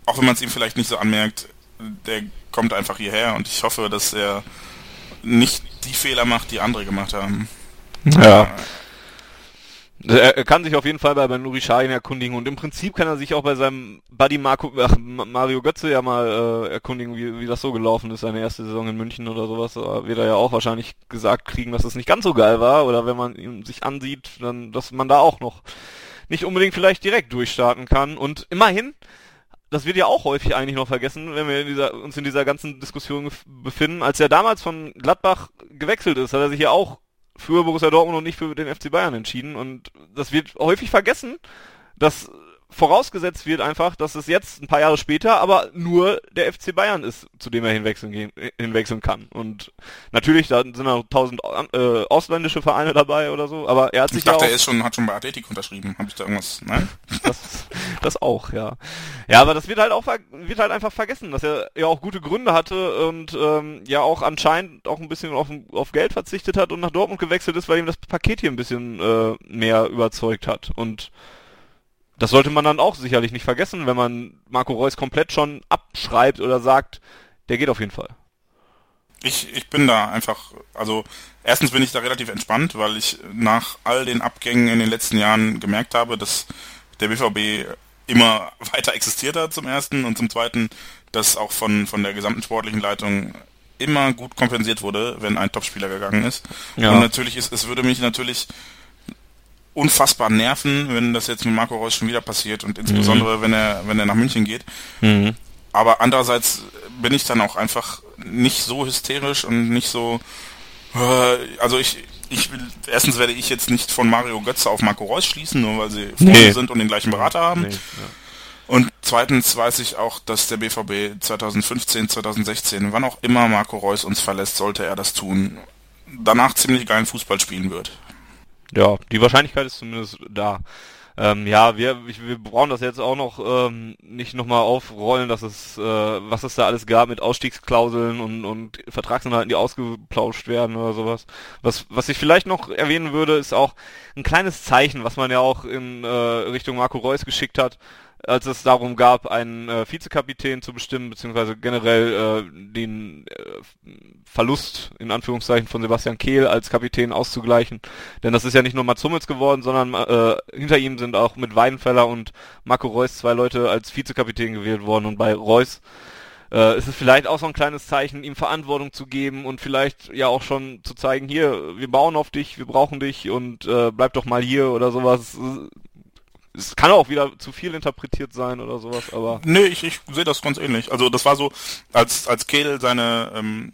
auch wenn man es ihm vielleicht nicht so anmerkt, der kommt einfach hierher und ich hoffe, dass er nicht die Fehler macht, die andere gemacht haben. Ja. Er kann sich auf jeden Fall bei, bei Nuri Sahin erkundigen und im Prinzip kann er sich auch bei seinem Buddy Marco, ach, Mario Götze ja mal äh, erkundigen, wie, wie das so gelaufen ist, seine erste Saison in München oder sowas. Aber wird er ja auch wahrscheinlich gesagt kriegen, dass es nicht ganz so geil war oder wenn man ihn sich ansieht, dann, dass man da auch noch nicht unbedingt vielleicht direkt durchstarten kann und immerhin das wird ja auch häufig eigentlich noch vergessen, wenn wir in dieser, uns in dieser ganzen Diskussion befinden. Als er damals von Gladbach gewechselt ist, hat er sich ja auch für Borussia Dortmund und nicht für den FC Bayern entschieden. Und das wird häufig vergessen, dass vorausgesetzt wird einfach, dass es jetzt ein paar Jahre später aber nur der FC Bayern ist, zu dem er hinwechseln, gehen, hinwechseln kann. Und natürlich, da sind noch tausend äh, ausländische Vereine dabei oder so, aber er hat ich sich dachte, ja auch, er ist schon, hat schon bei Athletic unterschrieben. Habe ich da irgendwas? Nein? Das, das auch, ja. Ja, aber das wird halt auch wird halt einfach vergessen, dass er ja auch gute Gründe hatte und ähm, ja auch anscheinend auch ein bisschen auf, auf Geld verzichtet hat und nach Dortmund gewechselt ist, weil ihm das Paket hier ein bisschen äh, mehr überzeugt hat. Und das sollte man dann auch sicherlich nicht vergessen, wenn man Marco Reus komplett schon abschreibt oder sagt, der geht auf jeden Fall. Ich, ich bin da einfach, also erstens bin ich da relativ entspannt, weil ich nach all den Abgängen in den letzten Jahren gemerkt habe, dass der BVB immer weiter existiert hat zum ersten und zum zweiten, dass auch von, von der gesamten sportlichen Leitung immer gut kompensiert wurde, wenn ein Topspieler gegangen ist. Ja. Und natürlich ist, es würde mich natürlich unfassbar nerven, wenn das jetzt mit Marco Reus schon wieder passiert und insbesondere mhm. wenn er wenn er nach München geht. Mhm. Aber andererseits bin ich dann auch einfach nicht so hysterisch und nicht so äh, also ich ich will erstens werde ich jetzt nicht von Mario Götze auf Marco Reus schließen, nur weil sie Freunde nee. sind und den gleichen Berater haben. Nee, ja. Und zweitens weiß ich auch, dass der BVB 2015, 2016, wann auch immer Marco Reus uns verlässt, sollte er das tun, danach ziemlich geilen Fußball spielen wird. Ja, die Wahrscheinlichkeit ist zumindest da. Ähm, ja, wir, wir brauchen das jetzt auch noch ähm, nicht nochmal aufrollen, dass es, äh, was es da alles gab mit Ausstiegsklauseln und, und Vertragsinhalten, die ausgeplauscht werden oder sowas. Was, was ich vielleicht noch erwähnen würde, ist auch ein kleines Zeichen, was man ja auch in äh, Richtung Marco Reus geschickt hat, als es darum gab, einen äh, Vizekapitän zu bestimmen, beziehungsweise generell äh, den äh, Verlust in Anführungszeichen von Sebastian Kehl als Kapitän auszugleichen. Denn das ist ja nicht nur Mats Hummels geworden, sondern äh, hinter ihm sind auch mit Weidenfeller und Marco Reus zwei Leute als Vizekapitän gewählt worden. Und bei Reus äh, ist es vielleicht auch so ein kleines Zeichen, ihm Verantwortung zu geben und vielleicht ja auch schon zu zeigen, hier, wir bauen auf dich, wir brauchen dich und äh, bleib doch mal hier oder sowas es kann auch wieder zu viel interpretiert sein oder sowas, aber. Nee, ich, ich sehe das ganz ähnlich. Also das war so, als, als Kehl seine ähm,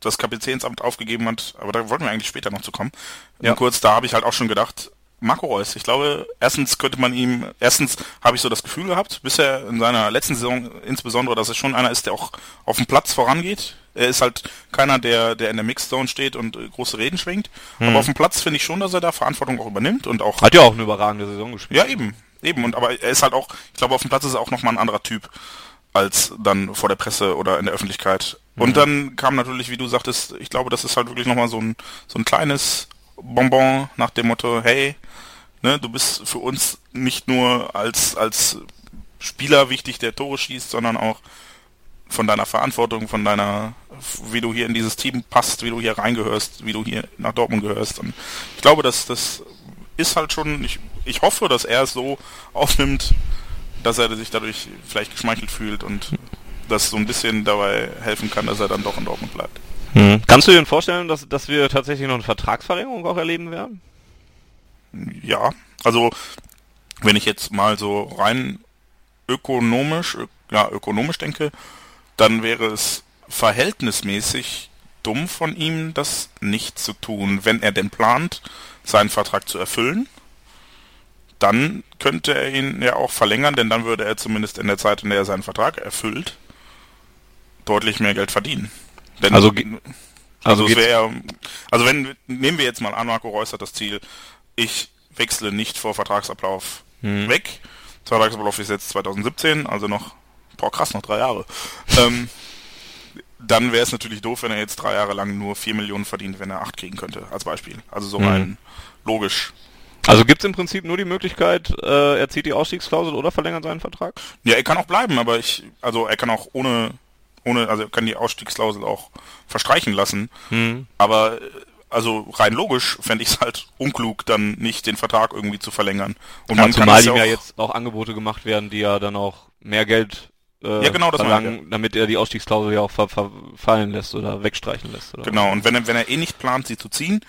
das Kapitänsamt aufgegeben hat, aber da wollten wir eigentlich später noch zu kommen. Ja. kurz, da habe ich halt auch schon gedacht, Marco Reus. Ich glaube, erstens könnte man ihm, erstens habe ich so das Gefühl gehabt, bisher in seiner letzten Saison insbesondere, dass er schon einer ist, der auch auf dem Platz vorangeht. Er ist halt keiner, der, der in der Mixzone steht und äh, große Reden schwingt. Hm. Aber auf dem Platz finde ich schon, dass er da Verantwortung auch übernimmt und auch. Hat ja auch eine überragende Saison gespielt. Ja, eben. Eben. Und aber er ist halt auch, ich glaube, auf dem Platz ist er auch nochmal ein anderer Typ als dann vor der Presse oder in der Öffentlichkeit. Und mhm. dann kam natürlich, wie du sagtest, ich glaube, das ist halt wirklich nochmal so ein, so ein kleines Bonbon nach dem Motto, hey, ne, du bist für uns nicht nur als, als Spieler wichtig, der Tore schießt, sondern auch von deiner Verantwortung, von deiner, wie du hier in dieses Team passt, wie du hier reingehörst, wie du hier nach Dortmund gehörst. Und ich glaube, dass das ist halt schon, ich, ich hoffe, dass er es so aufnimmt, dass er sich dadurch vielleicht geschmeichelt fühlt und das so ein bisschen dabei helfen kann, dass er dann doch in Dortmund bleibt. Hm. Kannst du dir vorstellen, dass, dass wir tatsächlich noch eine Vertragsverlängerung auch erleben werden? Ja, also wenn ich jetzt mal so rein ökonomisch, ja, ökonomisch denke, dann wäre es verhältnismäßig dumm von ihm, das nicht zu tun, wenn er denn plant, seinen Vertrag zu erfüllen dann könnte er ihn ja auch verlängern, denn dann würde er zumindest in der Zeit, in der er seinen Vertrag erfüllt, deutlich mehr Geld verdienen. Denn, also, also, also, wär, also wenn, nehmen wir jetzt mal an, Marco Reus hat das Ziel, ich wechsle nicht vor Vertragsablauf hm. weg. Vertragsablauf ist jetzt 2017, also noch, boah krass, noch drei Jahre. ähm, dann wäre es natürlich doof, wenn er jetzt drei Jahre lang nur vier Millionen verdient, wenn er acht kriegen könnte, als Beispiel. Also so hm. rein logisch also gibt es im Prinzip nur die Möglichkeit, äh, er zieht die Ausstiegsklausel oder verlängert seinen Vertrag? Ja, er kann auch bleiben, aber ich, also er kann auch ohne, ohne, also er kann die Ausstiegsklausel auch verstreichen lassen. Hm. Aber also rein logisch fände ich es halt unklug, dann nicht den Vertrag irgendwie zu verlängern. Und ja, man zumal kann ihm ja jetzt auch Angebote gemacht werden, die ja dann auch mehr Geld äh, ja, genau, das verlangen, ja. damit er die Ausstiegsklausel ja auch ver verfallen lässt oder wegstreichen lässt. Oder genau, und wenn er, wenn er eh nicht plant, sie zu ziehen,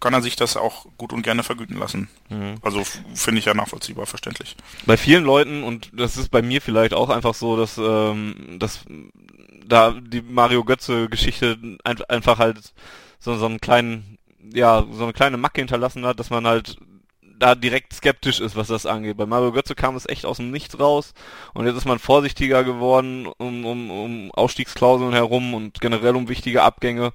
kann er sich das auch gut und gerne vergüten lassen. Mhm. Also finde ich ja nachvollziehbar, verständlich. Bei vielen Leuten, und das ist bei mir vielleicht auch einfach so, dass, ähm, dass da die Mario Götze-Geschichte ein, einfach halt so, so einen kleinen, ja, so eine kleine Macke hinterlassen hat, dass man halt da direkt skeptisch ist, was das angeht. Bei Mario Götze kam es echt aus dem Nichts raus und jetzt ist man vorsichtiger geworden um, um, um Ausstiegsklauseln herum und generell um wichtige Abgänge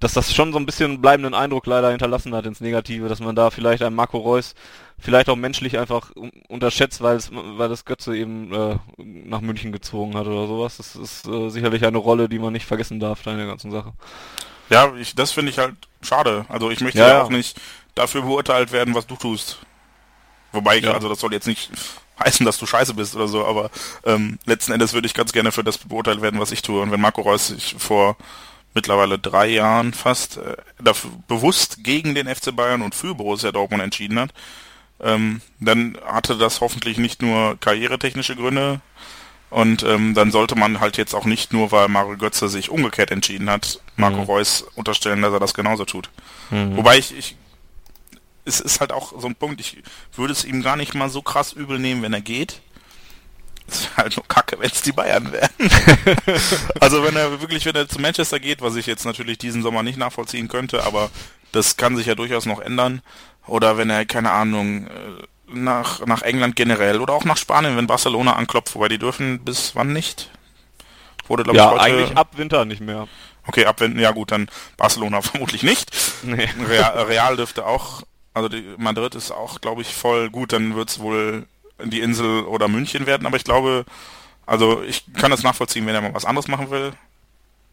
dass das schon so ein bisschen bleibenden Eindruck leider hinterlassen hat ins Negative, dass man da vielleicht einen Marco Reus vielleicht auch menschlich einfach unterschätzt, weil es, weil das Götze eben äh, nach München gezogen hat oder sowas. Das ist äh, sicherlich eine Rolle, die man nicht vergessen darf da in der ganzen Sache. Ja, ich, das finde ich halt schade. Also ich möchte ja, ja auch nicht dafür beurteilt werden, was du tust. Wobei, ich, ja. also das soll jetzt nicht heißen, dass du scheiße bist oder so, aber ähm, letzten Endes würde ich ganz gerne für das beurteilt werden, was ich tue. Und wenn Marco Reus sich vor mittlerweile drei Jahren fast äh, dafür, bewusst gegen den FC Bayern und für Borussia Dortmund entschieden hat, ähm, dann hatte das hoffentlich nicht nur karrieretechnische Gründe und ähm, dann sollte man halt jetzt auch nicht nur, weil Mario Götze sich umgekehrt entschieden hat, Marco mhm. Reus unterstellen, dass er das genauso tut. Mhm. Wobei ich, ich es ist halt auch so ein Punkt, ich würde es ihm gar nicht mal so krass übel nehmen, wenn er geht. Es ist halt nur kacke, wenn es die Bayern wären. also wenn er wirklich, wenn er zu Manchester geht, was ich jetzt natürlich diesen Sommer nicht nachvollziehen könnte, aber das kann sich ja durchaus noch ändern. Oder wenn er, keine Ahnung, äh, nach, nach England generell oder auch nach Spanien, wenn Barcelona anklopft, wobei die dürfen bis wann nicht? Wurde, glaube ja, ich, heute... eigentlich ab Winter nicht mehr. Okay, ab Winter, ja gut, dann Barcelona vermutlich nicht. Nee. Real, Real dürfte auch, also die, Madrid ist auch, glaube ich, voll gut, dann wird's wohl die Insel oder München werden, aber ich glaube, also ich kann das nachvollziehen, wenn er mal was anderes machen will.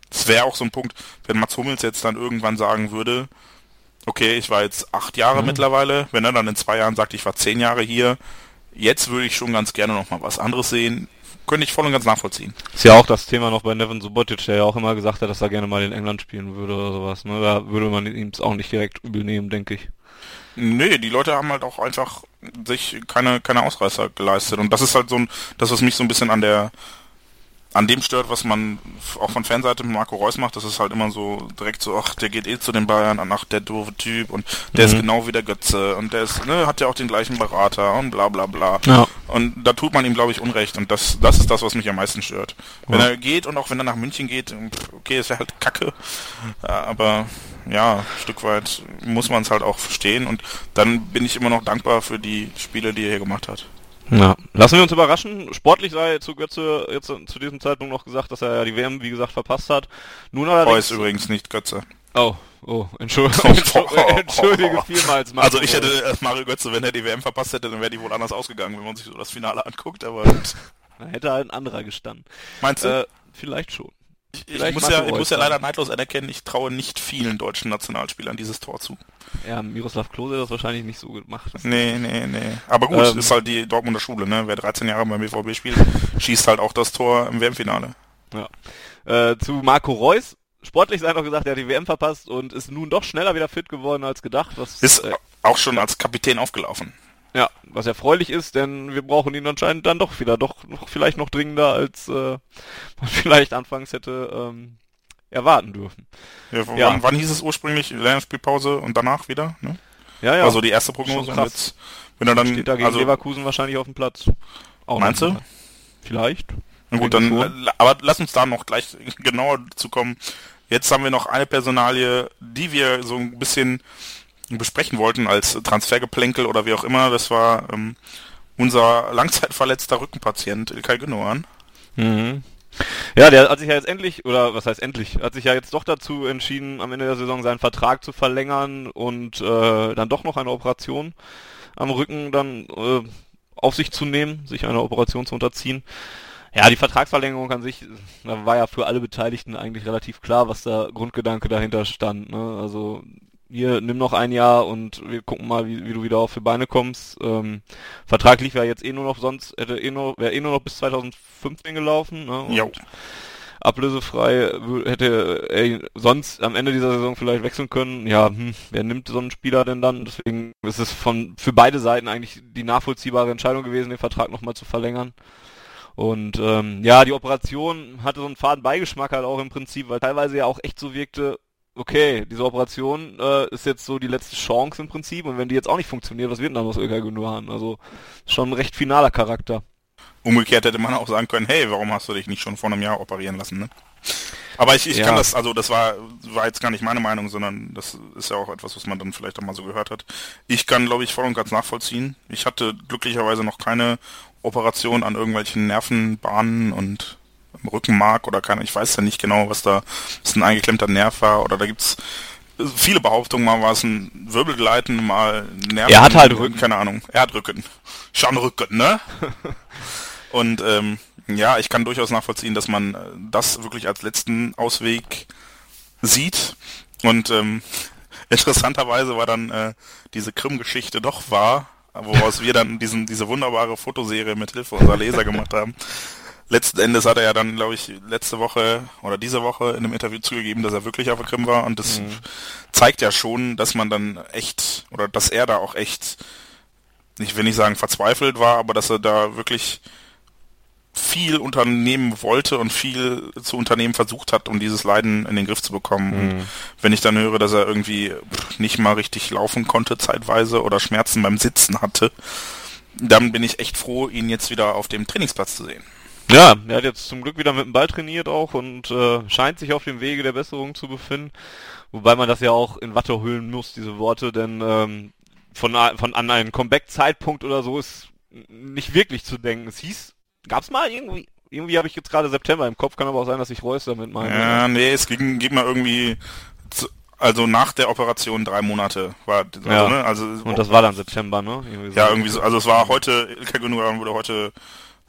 Es wäre auch so ein Punkt, wenn Mats Hummels jetzt dann irgendwann sagen würde, okay, ich war jetzt acht Jahre mhm. mittlerweile, wenn er dann in zwei Jahren sagt, ich war zehn Jahre hier, jetzt würde ich schon ganz gerne noch mal was anderes sehen, könnte ich voll und ganz nachvollziehen. Ist ja auch das Thema noch bei Nevin Subotic, der ja auch immer gesagt hat, dass er gerne mal in England spielen würde oder sowas. Ne? Da würde man ihm es auch nicht direkt übel nehmen, denke ich. Nee, die Leute haben halt auch einfach sich keine, keine Ausreißer geleistet. Und das ist halt so ein, das, was mich so ein bisschen an der, an dem stört, was man auch von Fanseite mit Marco Reus macht, das ist halt immer so direkt so, ach, der geht eh zu den Bayern, ach, der doofe Typ und der mhm. ist genau wie der Götze und der ist, ne, hat ja auch den gleichen Berater und bla bla bla. Ja. Und da tut man ihm, glaube ich, Unrecht und das, das ist das, was mich am meisten stört. Wenn ja. er geht und auch wenn er nach München geht, okay, ist ja halt kacke, aber ja, ein Stück weit muss man es halt auch verstehen und dann bin ich immer noch dankbar für die Spiele, die er hier gemacht hat. Ja, lassen wir uns überraschen. Sportlich sei zu Götze jetzt zu diesem Zeitpunkt noch gesagt, dass er ja die WM, wie gesagt, verpasst hat. Nun allerdings... Oh, ist übrigens nicht Götze. Oh, oh, entschuldige, entschuldige vielmals. Mario. Also ich hätte äh, Mario Götze, wenn er die WM verpasst hätte, dann wäre die wohl anders ausgegangen, wenn man sich so das Finale anguckt, aber... Da hätte halt ein anderer gestanden. Meinst du? Äh, vielleicht schon. Ich, ich, muss ja, ich muss ja leider neidlos anerkennen, ich traue nicht vielen deutschen Nationalspielern dieses Tor zu. Ja, Miroslav Klose hat das wahrscheinlich nicht so gemacht. Nee, nee, nee. Aber gut, ähm, ist halt die Dortmunder Schule, ne? Wer 13 Jahre beim BVB spielt, schießt halt auch das Tor im WM-Finale. Ja. Äh, zu Marco Reus. Sportlich sei noch gesagt, er hat die WM verpasst und ist nun doch schneller wieder fit geworden als gedacht. Was, ist äh, auch schon als Kapitän aufgelaufen. Ja, was erfreulich ist, denn wir brauchen ihn anscheinend dann doch wieder, doch noch, vielleicht noch dringender, als äh, man vielleicht anfangs hätte ähm, erwarten dürfen. Ja, ja. Wann, wann, hieß es ursprünglich Länderspielpause und danach wieder? Ne? Ja, ja. Also die erste Prognose und jetzt, wenn er dann steht da gegen also, Leverkusen wahrscheinlich auf dem Platz. Auch meinst du? Vielleicht. Na gut, dann, schon. aber lass uns da noch gleich genauer zu kommen. Jetzt haben wir noch eine Personalie, die wir so ein bisschen besprechen wollten als Transfergeplänkel oder wie auch immer. Das war ähm, unser langzeitverletzter Rückenpatient Ilkay Gündogan. Mhm. Ja, der hat sich ja jetzt endlich, oder was heißt endlich, hat sich ja jetzt doch dazu entschieden, am Ende der Saison seinen Vertrag zu verlängern und äh, dann doch noch eine Operation am Rücken dann äh, auf sich zu nehmen, sich einer Operation zu unterziehen. Ja, die Vertragsverlängerung an sich, da war ja für alle Beteiligten eigentlich relativ klar, was der Grundgedanke dahinter stand. Ne? Also hier, nimm noch ein Jahr und wir gucken mal, wie, wie du wieder auf die Beine kommst. Ähm, Vertrag lief ja jetzt eh nur noch sonst, hätte eh nur, wäre eh nur noch bis 2015 gelaufen, ne? Jo. Ablösefrei hätte er sonst am Ende dieser Saison vielleicht wechseln können. Ja, hm, wer nimmt so einen Spieler denn dann? Deswegen ist es von für beide Seiten eigentlich die nachvollziehbare Entscheidung gewesen, den Vertrag nochmal zu verlängern. Und ähm, ja, die Operation hatte so einen faden Beigeschmack halt auch im Prinzip, weil teilweise ja auch echt so wirkte, okay, diese Operation äh, ist jetzt so die letzte Chance im Prinzip und wenn die jetzt auch nicht funktioniert, was wird denn dann aus Ilkay Gündogan? Also schon ein recht finaler Charakter. Umgekehrt hätte man auch sagen können, hey, warum hast du dich nicht schon vor einem Jahr operieren lassen, ne? Aber ich, ich ja. kann das, also das war, war jetzt gar nicht meine Meinung, sondern das ist ja auch etwas, was man dann vielleicht auch mal so gehört hat. Ich kann, glaube ich, voll und ganz nachvollziehen. Ich hatte glücklicherweise noch keine Operation an irgendwelchen Nervenbahnen und Rückenmark oder keine, ich weiß ja nicht genau, was da, was ein eingeklemmter Nerv war oder da gibt's viele Behauptungen, mal war es ein Wirbelgleiten, mal Nerven. Er hat halt Rücken. Keine Ahnung. Er hat Rücken. Schon Rücken, ne? Und ähm, ja, ich kann durchaus nachvollziehen, dass man äh, das wirklich als letzten Ausweg sieht. Und ähm, interessanterweise war dann äh, diese Krim-Geschichte doch wahr, woraus wir dann diesen, diese wunderbare Fotoserie mit Hilfe unserer Leser gemacht haben letzten Endes hat er ja dann, glaube ich, letzte Woche oder diese Woche in einem Interview zugegeben, dass er wirklich auf der Krim war und das mhm. zeigt ja schon, dass man dann echt oder dass er da auch echt, ich will nicht sagen verzweifelt war, aber dass er da wirklich viel unternehmen wollte und viel zu unternehmen versucht hat, um dieses Leiden in den Griff zu bekommen. Mhm. wenn ich dann höre, dass er irgendwie nicht mal richtig laufen konnte zeitweise oder Schmerzen beim Sitzen hatte, dann bin ich echt froh, ihn jetzt wieder auf dem Trainingsplatz zu sehen. Ja, er hat jetzt zum Glück wieder mit dem Ball trainiert auch und äh, scheint sich auf dem Wege der Besserung zu befinden. Wobei man das ja auch in Watte hüllen muss, diese Worte, denn ähm, von, von an einen Comeback-Zeitpunkt oder so ist nicht wirklich zu denken. Es hieß, gab's mal irgendwie, irgendwie habe ich jetzt gerade September im Kopf, kann aber auch sein, dass ich Reus damit meine. Ja, nee, es ging, ging mal irgendwie zu, also nach der Operation drei Monate war also, ja. ne, also und das war dann September, ne? Irgendwie so. Ja, irgendwie so, also es war heute Ilkay Gündogan wurde heute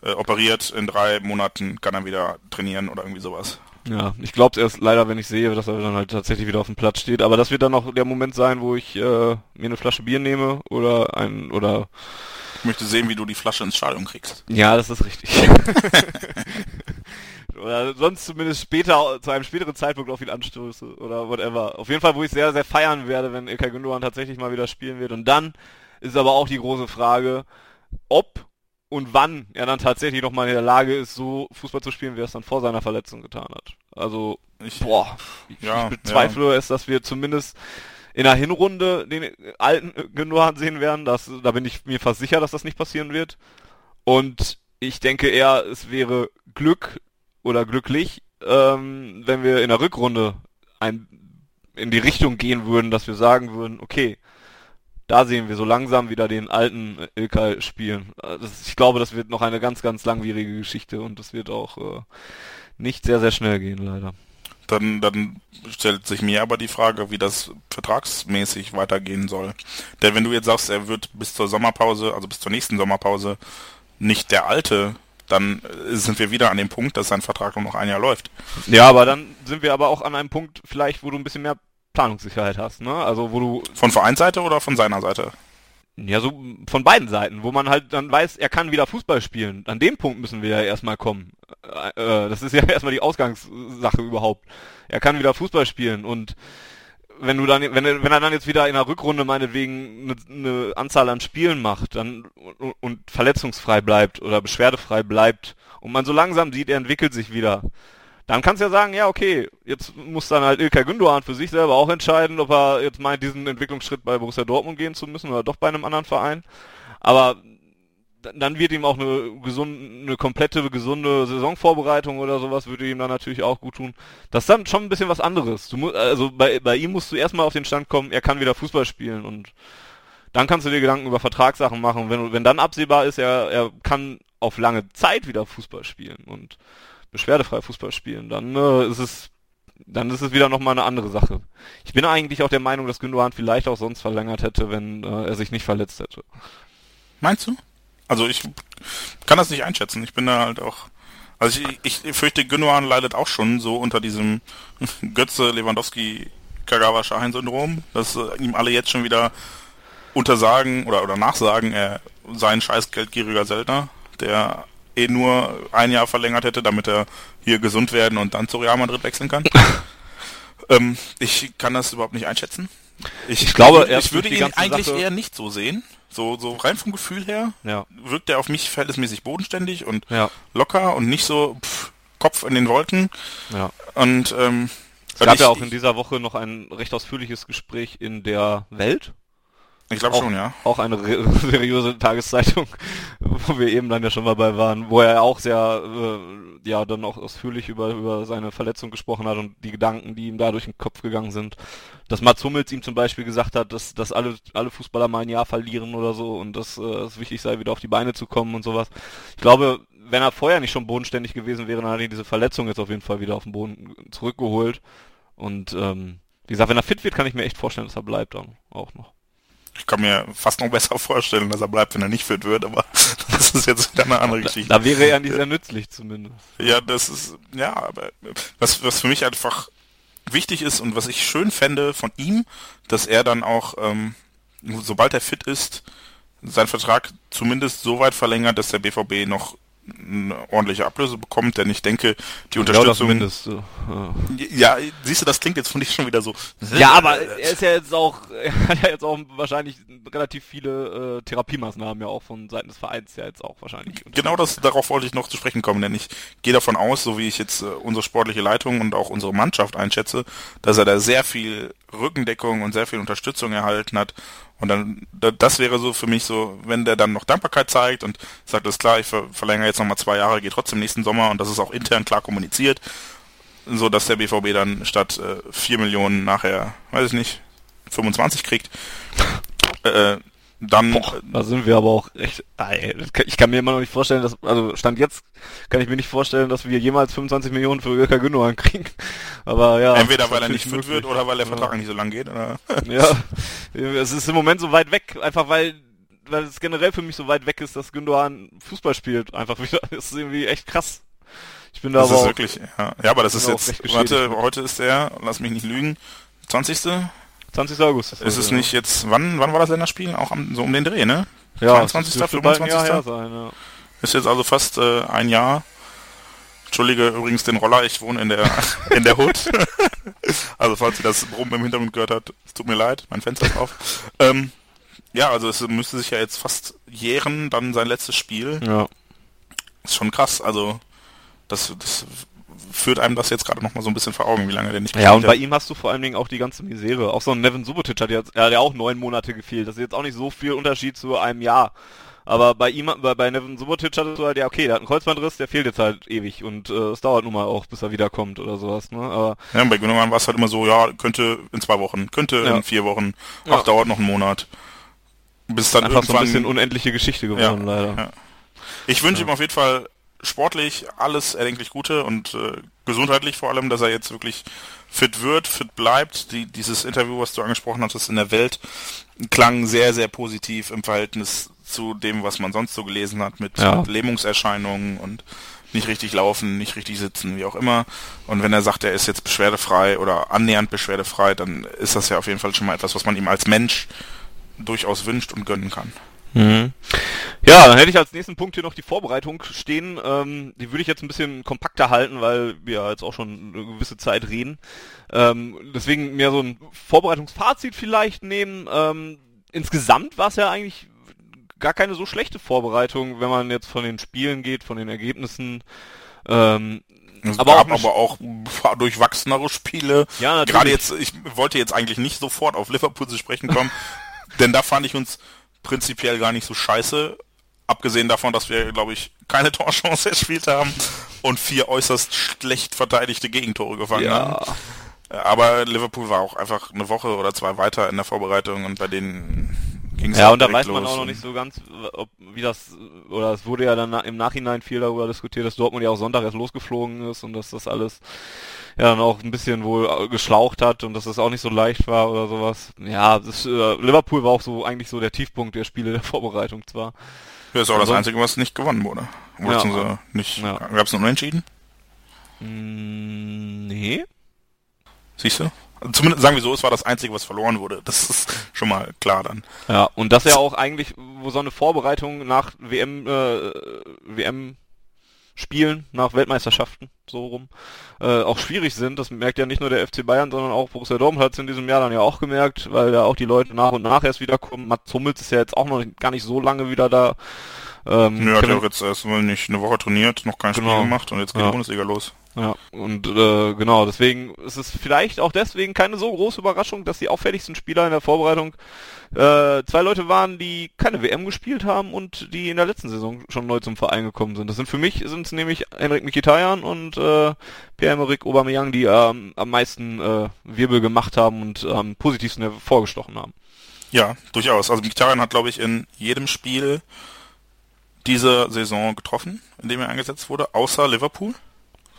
äh, operiert, in drei Monaten kann er wieder trainieren oder irgendwie sowas. Ja, ich glaube erst leider, wenn ich sehe, dass er dann halt tatsächlich wieder auf dem Platz steht. Aber das wird dann auch der Moment sein, wo ich äh, mir eine Flasche Bier nehme oder ein oder ich möchte sehen, wie du die Flasche ins Stadion kriegst. Ja, das ist richtig. oder sonst zumindest später, zu einem späteren Zeitpunkt auch viel anstöße oder whatever. Auf jeden Fall, wo ich sehr, sehr feiern werde, wenn Ilkay Gündogan tatsächlich mal wieder spielen wird. Und dann ist aber auch die große Frage, ob und wann er dann tatsächlich noch mal in der Lage ist, so Fußball zu spielen, wie er es dann vor seiner Verletzung getan hat. Also, ich, boah, ich, ja, ich bezweifle ja. es, dass wir zumindest in der Hinrunde den alten Gündogan sehen werden. Das, da bin ich mir fast sicher, dass das nicht passieren wird. Und ich denke eher, es wäre Glück oder glücklich, ähm, wenn wir in der Rückrunde ein, in die Richtung gehen würden, dass wir sagen würden, okay, da sehen wir so langsam wieder den alten Ilkay spielen. Das, ich glaube, das wird noch eine ganz, ganz langwierige Geschichte und das wird auch äh, nicht sehr, sehr schnell gehen, leider. Dann, dann stellt sich mir aber die Frage, wie das vertragsmäßig weitergehen soll. Denn wenn du jetzt sagst, er wird bis zur Sommerpause, also bis zur nächsten Sommerpause, nicht der alte, dann sind wir wieder an dem Punkt, dass sein Vertrag nur noch ein Jahr läuft. Ja, aber dann sind wir aber auch an einem Punkt vielleicht, wo du ein bisschen mehr Planungssicherheit hast, ne? Also wo du. Von Vereinsseite oder von seiner Seite? Ja, so von beiden Seiten, wo man halt dann weiß, er kann wieder Fußball spielen. An dem Punkt müssen wir ja erstmal kommen. Äh, äh das ist ja erstmal die Ausgangssache überhaupt. Er kann wieder Fußball spielen und wenn du dann, wenn, wenn er dann jetzt wieder in der Rückrunde meinetwegen eine, eine Anzahl an Spielen macht, dann und, und verletzungsfrei bleibt oder beschwerdefrei bleibt und man so langsam sieht, er entwickelt sich wieder, dann kannst du ja sagen, ja, okay, jetzt muss dann halt Ilkay Gündoğan für sich selber auch entscheiden, ob er jetzt meint, diesen Entwicklungsschritt bei Borussia Dortmund gehen zu müssen oder doch bei einem anderen Verein. Aber dann wird ihm auch eine gesunde, eine komplette gesunde Saisonvorbereitung oder sowas würde ihm dann natürlich auch gut tun. Das ist dann schon ein bisschen was anderes. Du musst, also bei, bei ihm musst du erstmal auf den Stand kommen, er kann wieder Fußball spielen und dann kannst du dir Gedanken über Vertragssachen machen. Wenn, wenn dann absehbar ist, er, er kann auf lange Zeit wieder Fußball spielen und beschwerdefrei Fußball spielen, dann äh, ist es dann ist es wieder nochmal eine andere Sache. Ich bin eigentlich auch der Meinung, dass Gündogan vielleicht auch sonst verlängert hätte, wenn äh, er sich nicht verletzt hätte. Meinst du? Also ich kann das nicht einschätzen. Ich bin da halt auch. Also ich, ich fürchte, Gündogan leidet auch schon so unter diesem Götze Lewandowski Kagawa Shahin Syndrom, dass äh, ihm alle jetzt schon wieder untersagen oder oder nachsagen, er sei ein scheiß geldgieriger Söldner, der eh nur ein Jahr verlängert hätte, damit er hier gesund werden und dann zu Real Madrid wechseln kann. ähm, ich kann das überhaupt nicht einschätzen. Ich, ich glaube, ich, ich würde ihn eigentlich Sache... eher nicht so sehen. So, so rein vom Gefühl her ja. wirkt er auf mich verhältnismäßig bodenständig und ja. locker und nicht so pff, Kopf in den Wolken. Ja. Und ähm, es gab ja auch in dieser Woche noch ein recht ausführliches Gespräch in der Welt ich glaube schon, ja. Auch eine seriöse Tageszeitung, wo wir eben dann ja schon mal bei waren, wo er auch sehr, äh, ja, dann auch ausführlich über, über seine Verletzung gesprochen hat und die Gedanken, die ihm da durch den Kopf gegangen sind. Dass Mats Hummels ihm zum Beispiel gesagt hat, dass, dass alle, alle Fußballer mal ein Jahr verlieren oder so und dass äh, es wichtig sei, wieder auf die Beine zu kommen und sowas. Ich glaube, wenn er vorher nicht schon bodenständig gewesen wäre, dann hat er diese Verletzung jetzt auf jeden Fall wieder auf den Boden zurückgeholt. Und ähm, wie gesagt, wenn er fit wird, kann ich mir echt vorstellen, dass er bleibt dann auch noch. Ich kann mir fast noch besser vorstellen, dass er bleibt, wenn er nicht fit wird, aber das ist jetzt wieder eine andere Geschichte. Da, da wäre er nicht sehr nützlich zumindest. Ja, das ist, ja, aber was, was für mich einfach wichtig ist und was ich schön fände von ihm, dass er dann auch, ähm, sobald er fit ist, seinen Vertrag zumindest so weit verlängert, dass der BVB noch eine ordentliche Ablöse bekommt, denn ich denke, die Unterstützung. Ja, zumindest, ja. ja, siehst du, das klingt jetzt von dich schon wieder so. Ja, aber er ist ja jetzt auch, er hat ja jetzt auch wahrscheinlich relativ viele äh, Therapiemaßnahmen ja auch von Seiten des Vereins ja jetzt auch wahrscheinlich. Genau das, darauf wollte ich noch zu sprechen kommen, denn ich gehe davon aus, so wie ich jetzt äh, unsere sportliche Leitung und auch unsere Mannschaft einschätze, dass er da sehr viel Rückendeckung und sehr viel Unterstützung erhalten hat und dann, das wäre so für mich so, wenn der dann noch Dankbarkeit zeigt und sagt, das klar, ich verlängere jetzt nochmal zwei Jahre, gehe trotzdem nächsten Sommer und das ist auch intern klar kommuniziert, so dass der BVB dann statt äh, 4 Millionen nachher, weiß ich nicht, 25 kriegt. Äh, dann. Boah, da sind wir aber auch echt. Ich kann mir immer noch nicht vorstellen, dass, also Stand jetzt kann ich mir nicht vorstellen, dass wir jemals 25 Millionen für Ilka Gündogan kriegen. Aber ja. Entweder weil er nicht fit wird oder weil der Vertrag ja. nicht so lang geht. Oder? Ja, es ist im Moment so weit weg, einfach weil weil es generell für mich so weit weg ist, dass Gündogan Fußball spielt. Einfach wieder. Das ist irgendwie echt krass. Ich bin da das aber ist wirklich, ja. ja, aber das ist jetzt, warte, heute ist der, lass mich nicht lügen, 20. 20. August. Ist, ist es nicht jetzt, wann, wann war das Länderspiel? Auch am, so um den Dreh, ne? Ja, 22. 25. Jahr sein, ja. Ist jetzt also fast äh, ein Jahr. Entschuldige übrigens den Roller, ich wohne in der in der Hood. also falls ihr das Brummen im Hintergrund gehört habt, es tut mir leid, mein Fenster ist auf. Ähm, Ja, also es müsste sich ja jetzt fast jähren, dann sein letztes Spiel. Ja. Ist schon krass, also das, das führt einem das jetzt gerade noch mal so ein bisschen vor Augen, wie lange der nicht Ja, und bei ihm hast du vor allen Dingen auch die ganze Misere. Auch so ein Nevin Subotic hat jetzt, er hat ja auch neun Monate gefehlt. Das ist jetzt auch nicht so viel Unterschied zu einem Jahr. Aber bei ihm, bei, bei Nevin Subotic hattest du halt, ja okay, der hat einen Kreuzbandriss, der fehlt jetzt halt ewig und äh, es dauert nun mal auch, bis er wiederkommt oder sowas, ne? Aber ja, bei Gundogan war es halt immer so, ja, könnte in zwei Wochen, könnte ja. in vier Wochen, ach, ja. dauert noch einen Monat. Bis dann Einfach irgendwann... so ein bisschen unendliche Geschichte geworden, ja, leider. Ja. Ich wünsche ihm auf jeden Fall sportlich alles erdenklich Gute und äh, gesundheitlich vor allem, dass er jetzt wirklich fit wird, fit bleibt. Die, dieses Interview, was du angesprochen hattest in der Welt, klang sehr, sehr positiv im Verhältnis zu dem, was man sonst so gelesen hat, mit, ja. mit Lähmungserscheinungen und nicht richtig laufen, nicht richtig sitzen, wie auch immer. Und wenn er sagt, er ist jetzt beschwerdefrei oder annähernd beschwerdefrei, dann ist das ja auf jeden Fall schon mal etwas, was man ihm als Mensch durchaus wünscht und gönnen kann. Mhm. Ja, dann hätte ich als nächsten Punkt hier noch die Vorbereitung stehen. Ähm, die würde ich jetzt ein bisschen kompakter halten, weil wir jetzt auch schon eine gewisse Zeit reden. Ähm, deswegen mehr so ein Vorbereitungsfazit vielleicht nehmen. Ähm, insgesamt war es ja eigentlich gar keine so schlechte Vorbereitung, wenn man jetzt von den Spielen geht, von den Ergebnissen. Ähm, es aber gab auch aber auch durchwachsenere Spiele. Ja, natürlich. Gerade jetzt, ich wollte jetzt eigentlich nicht sofort auf Liverpool zu sprechen kommen, denn da fand ich uns prinzipiell gar nicht so scheiße. Abgesehen davon, dass wir, glaube ich, keine Torchance erspielt haben und vier äußerst schlecht verteidigte Gegentore gefangen ja. haben. Aber Liverpool war auch einfach eine Woche oder zwei weiter in der Vorbereitung und bei denen ging es Ja, und da weiß man auch noch nicht so ganz, ob, wie das, oder es wurde ja dann im Nachhinein viel darüber diskutiert, dass Dortmund ja auch Sonntag erst losgeflogen ist und dass das alles ja dann auch ein bisschen wohl geschlaucht hat und dass es auch nicht so leicht war oder sowas. Ja, das, äh, Liverpool war auch so eigentlich so der Tiefpunkt der Spiele der Vorbereitung zwar. Ja, ist auch das Einzige, was nicht gewonnen wurde. Oder ja. nicht. Ja. Gab es einen Unentschieden? Mm, nee. Siehst du? Also zumindest sagen wir so, es war das Einzige, was verloren wurde. Das ist schon mal klar dann. Ja, und das ja auch eigentlich, wo so eine Vorbereitung nach WM, äh, WM Spielen nach Weltmeisterschaften, so rum, äh, auch schwierig sind. Das merkt ja nicht nur der FC Bayern, sondern auch Borussia Dortmund hat es in diesem Jahr dann ja auch gemerkt, weil da auch die Leute nach und nach erst wiederkommen. Mats Hummels ist ja jetzt auch noch gar nicht so lange wieder da. Ähm, Nö, hat ja auch jetzt erstmal nicht eine Woche trainiert, noch kein genau. Spiel gemacht und jetzt geht ja. die Bundesliga los. Ja, und äh, genau, deswegen ist es vielleicht auch deswegen keine so große Überraschung, dass die auffälligsten Spieler in der Vorbereitung äh, zwei Leute waren, die keine WM gespielt haben und die in der letzten Saison schon neu zum Verein gekommen sind. Das sind für mich sind es nämlich Henrik Mkhitaryan und äh, Pierre-Emerick Aubameyang, die ähm, am meisten äh, Wirbel gemacht haben und am ähm, positivsten hervorgestochen haben. Ja, durchaus. Also Mkhitaryan hat, glaube ich, in jedem Spiel dieser Saison getroffen, in dem er eingesetzt wurde, außer Liverpool.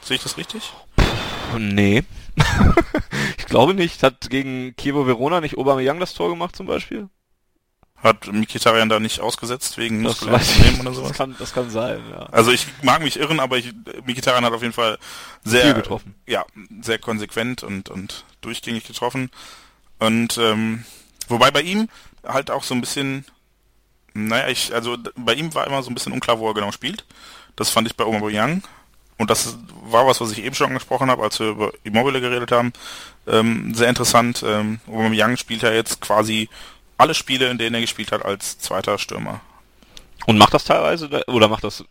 Sehe ich das richtig? Nee. ich glaube nicht. Hat gegen Kievo Verona nicht Aubameyang das Tor gemacht zum Beispiel? Hat Mikitarian da nicht ausgesetzt wegen Muskelproblemen oder sowas? Das kann, das kann sein, ja. Also ich mag mich irren, aber ich, Mikitarian hat auf jeden Fall sehr Viel getroffen. Ja, sehr konsequent und, und durchgängig getroffen. Und ähm, wobei bei ihm halt auch so ein bisschen, naja, ich, also bei ihm war immer so ein bisschen unklar, wo er genau spielt. Das fand ich bei Aubameyang und das war was, was ich eben schon angesprochen habe, als wir über Immobile geredet haben, ähm, sehr interessant. Ähm, Young spielt ja jetzt quasi alle Spiele, in denen er gespielt hat, als zweiter Stürmer. Und macht das teilweise, oder macht das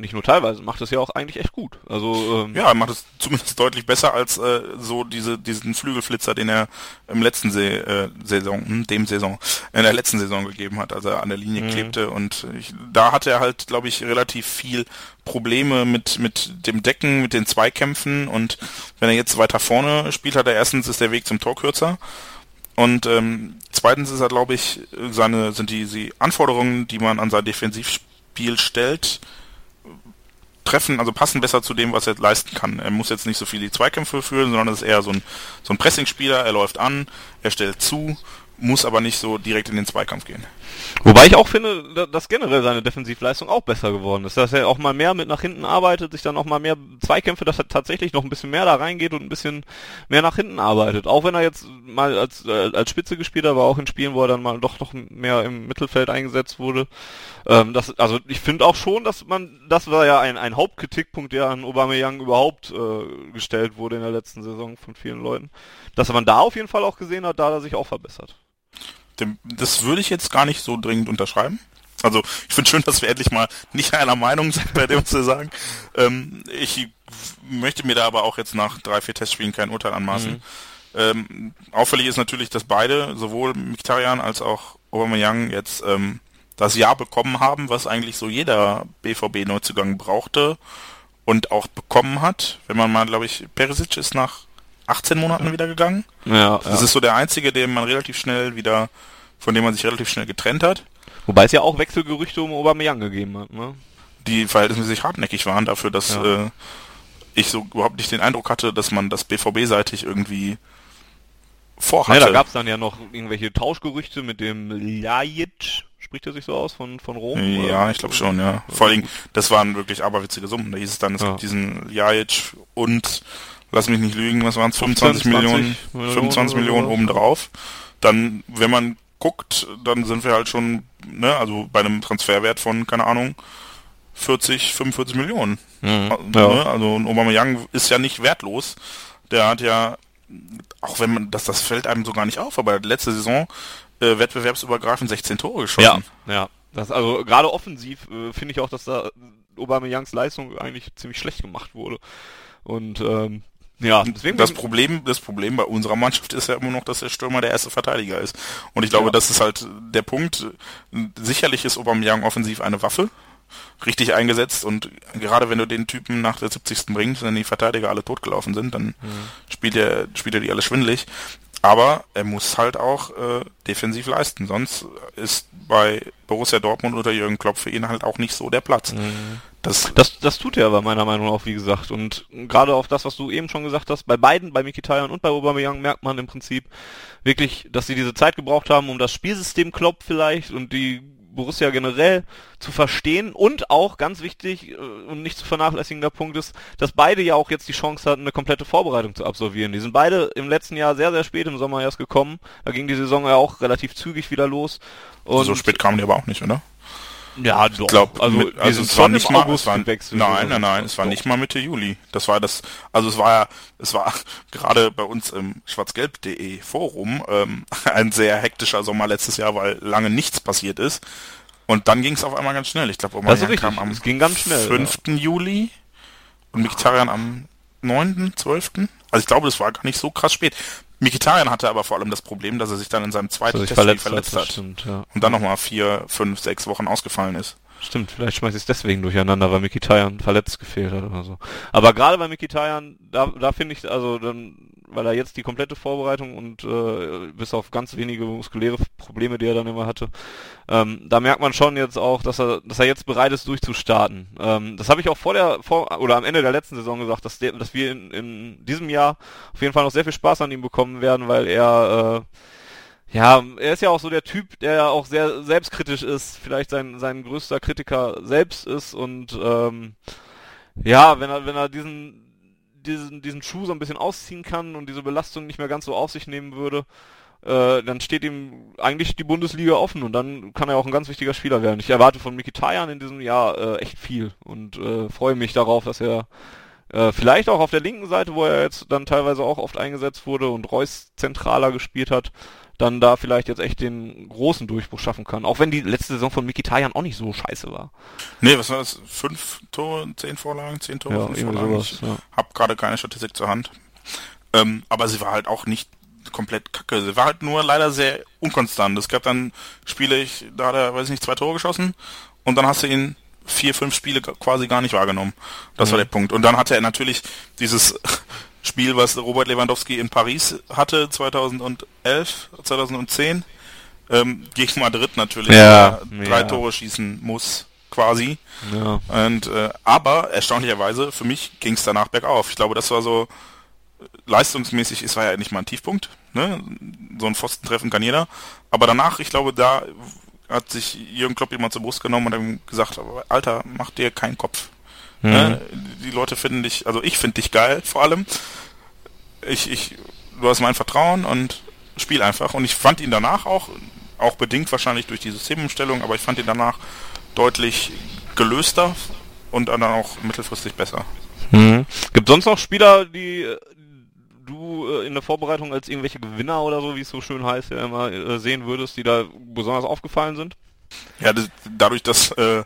nicht nur teilweise, macht es ja auch eigentlich echt gut. Also ähm, ja, macht es zumindest deutlich besser als äh, so diese diesen Flügelflitzer, den er im letzten Se äh, Saison, hm, dem Saison, in der letzten Saison gegeben hat, als er an der Linie mhm. klebte und ich, da hatte er halt, glaube ich, relativ viel Probleme mit mit dem Decken, mit den Zweikämpfen und wenn er jetzt weiter vorne spielt, hat er erstens ist der Weg zum Tor kürzer und ähm, zweitens ist er, glaube ich, seine sind die, die Anforderungen, die man an sein Defensivspiel stellt, treffen, also passen besser zu dem, was er leisten kann. Er muss jetzt nicht so viel die Zweikämpfe führen, sondern ist eher so ein, so ein Pressing-Spieler, er läuft an, er stellt zu, muss aber nicht so direkt in den Zweikampf gehen. Wobei ich auch finde, dass generell seine Defensivleistung auch besser geworden ist. Dass er auch mal mehr mit nach hinten arbeitet, sich dann auch mal mehr Zweikämpfe, dass er tatsächlich noch ein bisschen mehr da reingeht und ein bisschen mehr nach hinten arbeitet. Auch wenn er jetzt mal als, äh, als Spitze gespielt hat, aber auch in Spielen, wo er dann mal doch noch mehr im Mittelfeld eingesetzt wurde. Ähm, das, also ich finde auch schon, dass man, das war ja ein, ein Hauptkritikpunkt, der an Aubameyang überhaupt äh, gestellt wurde in der letzten Saison von vielen Leuten, dass man da auf jeden Fall auch gesehen hat, da hat er sich auch verbessert dem, das würde ich jetzt gar nicht so dringend unterschreiben. Also ich finde schön, dass wir endlich mal nicht einer Meinung sind bei dem, wir sagen. Ähm, ich möchte mir da aber auch jetzt nach drei, vier Testspielen kein Urteil anmaßen. Mhm. Ähm, auffällig ist natürlich, dass beide, sowohl Mkhitaryan als auch Aubameyang jetzt ähm, das Jahr bekommen haben, was eigentlich so jeder BVB-Neuzugang brauchte und auch bekommen hat. Wenn man mal, glaube ich, Perisic ist nach 18 Monaten wieder gegangen. Ja, das ja. ist so der einzige, den man relativ schnell wieder, von dem man sich relativ schnell getrennt hat. Wobei es ja auch Wechselgerüchte um Aubameyang gegeben hat, ne? Die verhältnismäßig hartnäckig waren dafür, dass ja. äh, ich so überhaupt nicht den Eindruck hatte, dass man das BVB-seitig irgendwie vorhatte. Ja, da gab es dann ja noch irgendwelche Tauschgerüchte mit dem Lajic, spricht er sich so aus, von, von Rom? Ja, oder? ich glaube schon, ja. Vor allem, das waren wirklich aberwitzige Summen. Da hieß es dann, es ja. gibt diesen Lajic und, lass mich nicht lügen, was waren es, 25 Millionen, Millionen 25 Millionen obendrauf. Dann, wenn man guckt, dann sind wir halt schon, ne, also bei einem Transferwert von, keine Ahnung, 40, 45 Millionen. Mhm, also, ja. ne, also ein Aubameyang ist ja nicht wertlos. Der hat ja auch wenn man, das, das fällt einem so gar nicht auf, aber letzte Saison äh, wettbewerbsübergreifend 16 Tore geschossen. Ja, ja. Das, also gerade offensiv äh, finde ich auch, dass da Youngs Leistung eigentlich ziemlich schlecht gemacht wurde. Und ähm, ja, deswegen das Problem, das Problem bei unserer Mannschaft ist ja immer noch, dass der Stürmer der erste Verteidiger ist. Und ich glaube, ja. das ist halt der Punkt. Sicherlich ist Aubameyang offensiv eine Waffe richtig eingesetzt und gerade wenn du den Typen nach der 70. bringst, wenn die Verteidiger alle totgelaufen sind, dann mhm. spielt er spielt er die alle schwindelig. Aber er muss halt auch äh, defensiv leisten, sonst ist bei Borussia Dortmund oder Jürgen Klopp für ihn halt auch nicht so der Platz. Mhm. Das, das, das tut er aber meiner Meinung nach auch, wie gesagt. Und gerade auf das, was du eben schon gesagt hast, bei beiden, bei Mkhitaryan und bei Aubameyang merkt man im Prinzip wirklich, dass sie diese Zeit gebraucht haben, um das Spielsystem Klopp vielleicht und die Borussia generell zu verstehen und auch ganz wichtig äh, und nicht zu vernachlässigender Punkt ist, dass beide ja auch jetzt die Chance hatten, eine komplette Vorbereitung zu absolvieren. Die sind beide im letzten Jahr sehr, sehr spät im Sommer erst gekommen. Da ging die Saison ja auch relativ zügig wieder los. Und so spät kamen die aber auch nicht, oder? Ja, doch. Ich glaub, also, mit, also es war nicht mal, August war, Nein, nein, nein, es war nicht mal Mitte Juli. Das war das, also es war ja, es war gerade bei uns im schwarzgelb.de Forum ähm, ein sehr hektischer Sommer letztes Jahr, weil lange nichts passiert ist. Und dann ging es auf einmal ganz schnell. Ich glaube, Oman kam am es ging ganz schnell, 5. Ja. Juli und Mkhitaryan am 9., 12. Also ich glaube, das war gar nicht so krass spät. Mikitarian hatte aber vor allem das Problem, dass er sich dann in seinem zweiten Test verletzt, verletzt hat. Stimmt, ja. Und dann nochmal vier, fünf, sechs Wochen ausgefallen ist. Stimmt, vielleicht schmeiß ich es deswegen durcheinander, weil Mikitarian verletzt gefehlt hat oder so. Aber gerade bei Mikitarian, da, da finde ich, also dann, weil er jetzt die komplette Vorbereitung und äh, bis auf ganz wenige muskuläre Probleme, die er dann immer hatte, ähm, da merkt man schon jetzt auch, dass er, dass er jetzt bereit ist, durchzustarten. Ähm, das habe ich auch vor der, vor oder am Ende der letzten Saison gesagt, dass, der, dass wir in, in diesem Jahr auf jeden Fall noch sehr viel Spaß an ihm bekommen werden, weil er äh, ja, er ist ja auch so der Typ, der ja auch sehr selbstkritisch ist, vielleicht sein, sein größter Kritiker selbst ist und ähm, ja, wenn er, wenn er diesen, diesen, diesen Schuh so ein bisschen ausziehen kann und diese Belastung nicht mehr ganz so auf sich nehmen würde, äh, dann steht ihm eigentlich die Bundesliga offen und dann kann er auch ein ganz wichtiger Spieler werden. Ich erwarte von Miki Tayan in diesem Jahr äh, echt viel und äh, freue mich darauf, dass er äh, vielleicht auch auf der linken Seite, wo er jetzt dann teilweise auch oft eingesetzt wurde und Reus zentraler gespielt hat, dann da vielleicht jetzt echt den großen Durchbruch schaffen kann. Auch wenn die letzte Saison von Mikitarian auch nicht so scheiße war. Nee, was war das? Fünf Tore, zehn Vorlagen, zehn Tore, ja, fünf Vorlagen. Sowas, ich ja. hab gerade keine Statistik zur Hand. Ähm, aber sie war halt auch nicht komplett kacke. Sie war halt nur leider sehr unkonstant. Es gab dann Spiele, ich, da hat er, weiß ich nicht, zwei Tore geschossen und dann hast du ihn vier, fünf Spiele quasi gar nicht wahrgenommen. Das mhm. war der Punkt. Und dann hatte er natürlich dieses Spiel, was Robert Lewandowski in Paris hatte 2011, 2010 ähm, gegen Madrid natürlich ja, drei ja. Tore schießen muss quasi. Ja. Und äh, aber erstaunlicherweise für mich ging es danach bergauf. Ich glaube, das war so leistungsmäßig, es war ja nicht mal ein Tiefpunkt. Ne? So ein Pfosten treffen kann jeder. Aber danach, ich glaube, da hat sich Jürgen Klopp jemand zur Brust genommen und hat gesagt, Alter, mach dir keinen Kopf. Mhm. Ne? Die Leute finden dich, also ich finde dich geil vor allem. Ich, ich, du hast mein Vertrauen und spiel einfach. Und ich fand ihn danach auch, auch bedingt wahrscheinlich durch die Systemumstellung, aber ich fand ihn danach deutlich gelöster und dann auch mittelfristig besser. Mhm. Gibt sonst noch Spieler, die du äh, in der Vorbereitung als irgendwelche Gewinner oder so, wie es so schön heißt, ja immer äh, sehen würdest, die da besonders aufgefallen sind? Ja, das, dadurch, dass äh,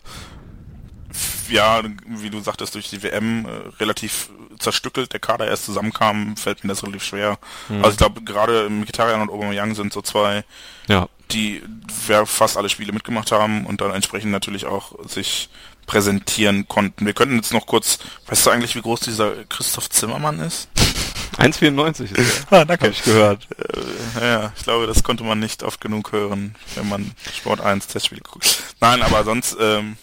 ja, wie du sagtest, durch die WM äh, relativ zerstückelt der Kader erst zusammenkam, fällt mir das relativ schwer. Mhm. Also ich glaube, gerade Mkhitaryan und Aubameyang sind so zwei, ja. die fast alle Spiele mitgemacht haben und dann entsprechend natürlich auch sich präsentieren konnten. Wir könnten jetzt noch kurz, weißt du eigentlich, wie groß dieser Christoph Zimmermann ist? 1,94 ist er. ah, danke. Hab ich gehört. Äh, ja, ich glaube, das konnte man nicht oft genug hören, wenn man Sport 1 Testspiele guckt. Nein, aber sonst, ähm,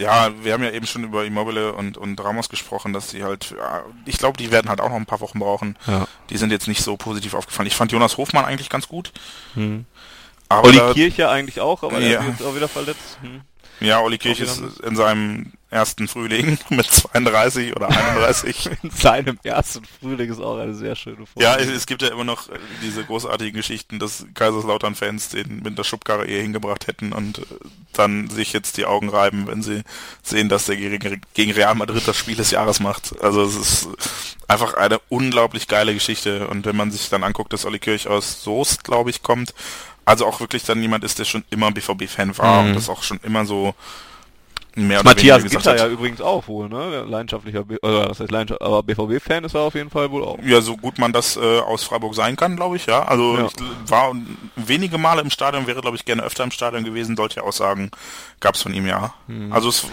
ja, wir haben ja eben schon über Immobile und, und Ramos gesprochen, dass die halt, ja, ich glaube, die werden halt auch noch ein paar Wochen brauchen. Ja. Die sind jetzt nicht so positiv aufgefallen. Ich fand Jonas Hofmann eigentlich ganz gut. Hm. Aber Olli Kirche eigentlich auch, aber ja. er ist jetzt auch wieder verletzt. Hm. Ja, Olli Kirch ist in seinem ersten Frühling mit 32 oder 31. in seinem ersten Frühling ist auch eine sehr schöne Folge. Ja, es, es, gibt ja immer noch äh, diese großartigen Geschichten, dass Kaiserslautern-Fans den mit der Schubkarre eher hingebracht hätten und äh, dann sich jetzt die Augen reiben, wenn sie sehen, dass der gegen Real Madrid das Spiel des Jahres macht. Also es ist einfach eine unglaublich geile Geschichte und wenn man sich dann anguckt, dass Olli Kirch aus Soest, glaube ich, kommt, also auch wirklich dann jemand ist, der schon immer BVB-Fan war mhm. und das auch schon immer so mehr Matthias Gitter ja übrigens auch wohl, ne? Leidenschaftlicher, B oder was heißt Leidenschaft, aber BVB-Fan ist er auf jeden Fall wohl auch. Ja, so gut man das äh, aus Freiburg sein kann, glaube ich, ja. Also ja. ich war wenige Male im Stadion, wäre glaube ich gerne öfter im Stadion gewesen, solche Aussagen gab es von ihm ja. Mhm. Also es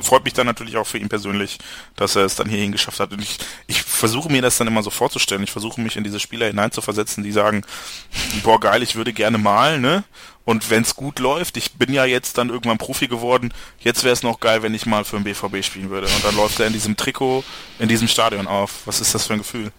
freut mich dann natürlich auch für ihn persönlich, dass er es dann hierhin geschafft hat. Und ich, ich versuche mir das dann immer so vorzustellen. Ich versuche mich in diese Spieler hineinzuversetzen, die sagen, boah geil, ich würde gerne mal, ne? Und wenn es gut läuft, ich bin ja jetzt dann irgendwann Profi geworden, jetzt wäre es noch geil, wenn ich mal für den BVB spielen würde. Und dann läuft er in diesem Trikot, in diesem Stadion auf. Was ist das für ein Gefühl?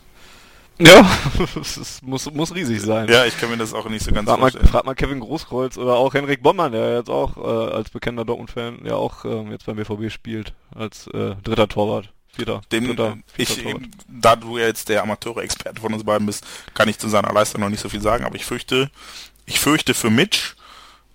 Ja, es muss, muss riesig sein. Ja, ich kann mir das auch nicht so ganz frag vorstellen. Mal, frag mal Kevin Großkreuz oder auch Henrik Bommann, der jetzt auch äh, als bekannter Dortmund-Fan ja auch äh, jetzt beim BVB spielt, als äh, dritter Torwart. Vierter, Den, dritter, ich, Torwart. da du ja jetzt der Amateure-Experte von uns beiden bist, kann ich zu seiner Leistung noch nicht so viel sagen, aber ich fürchte, ich fürchte für Mitch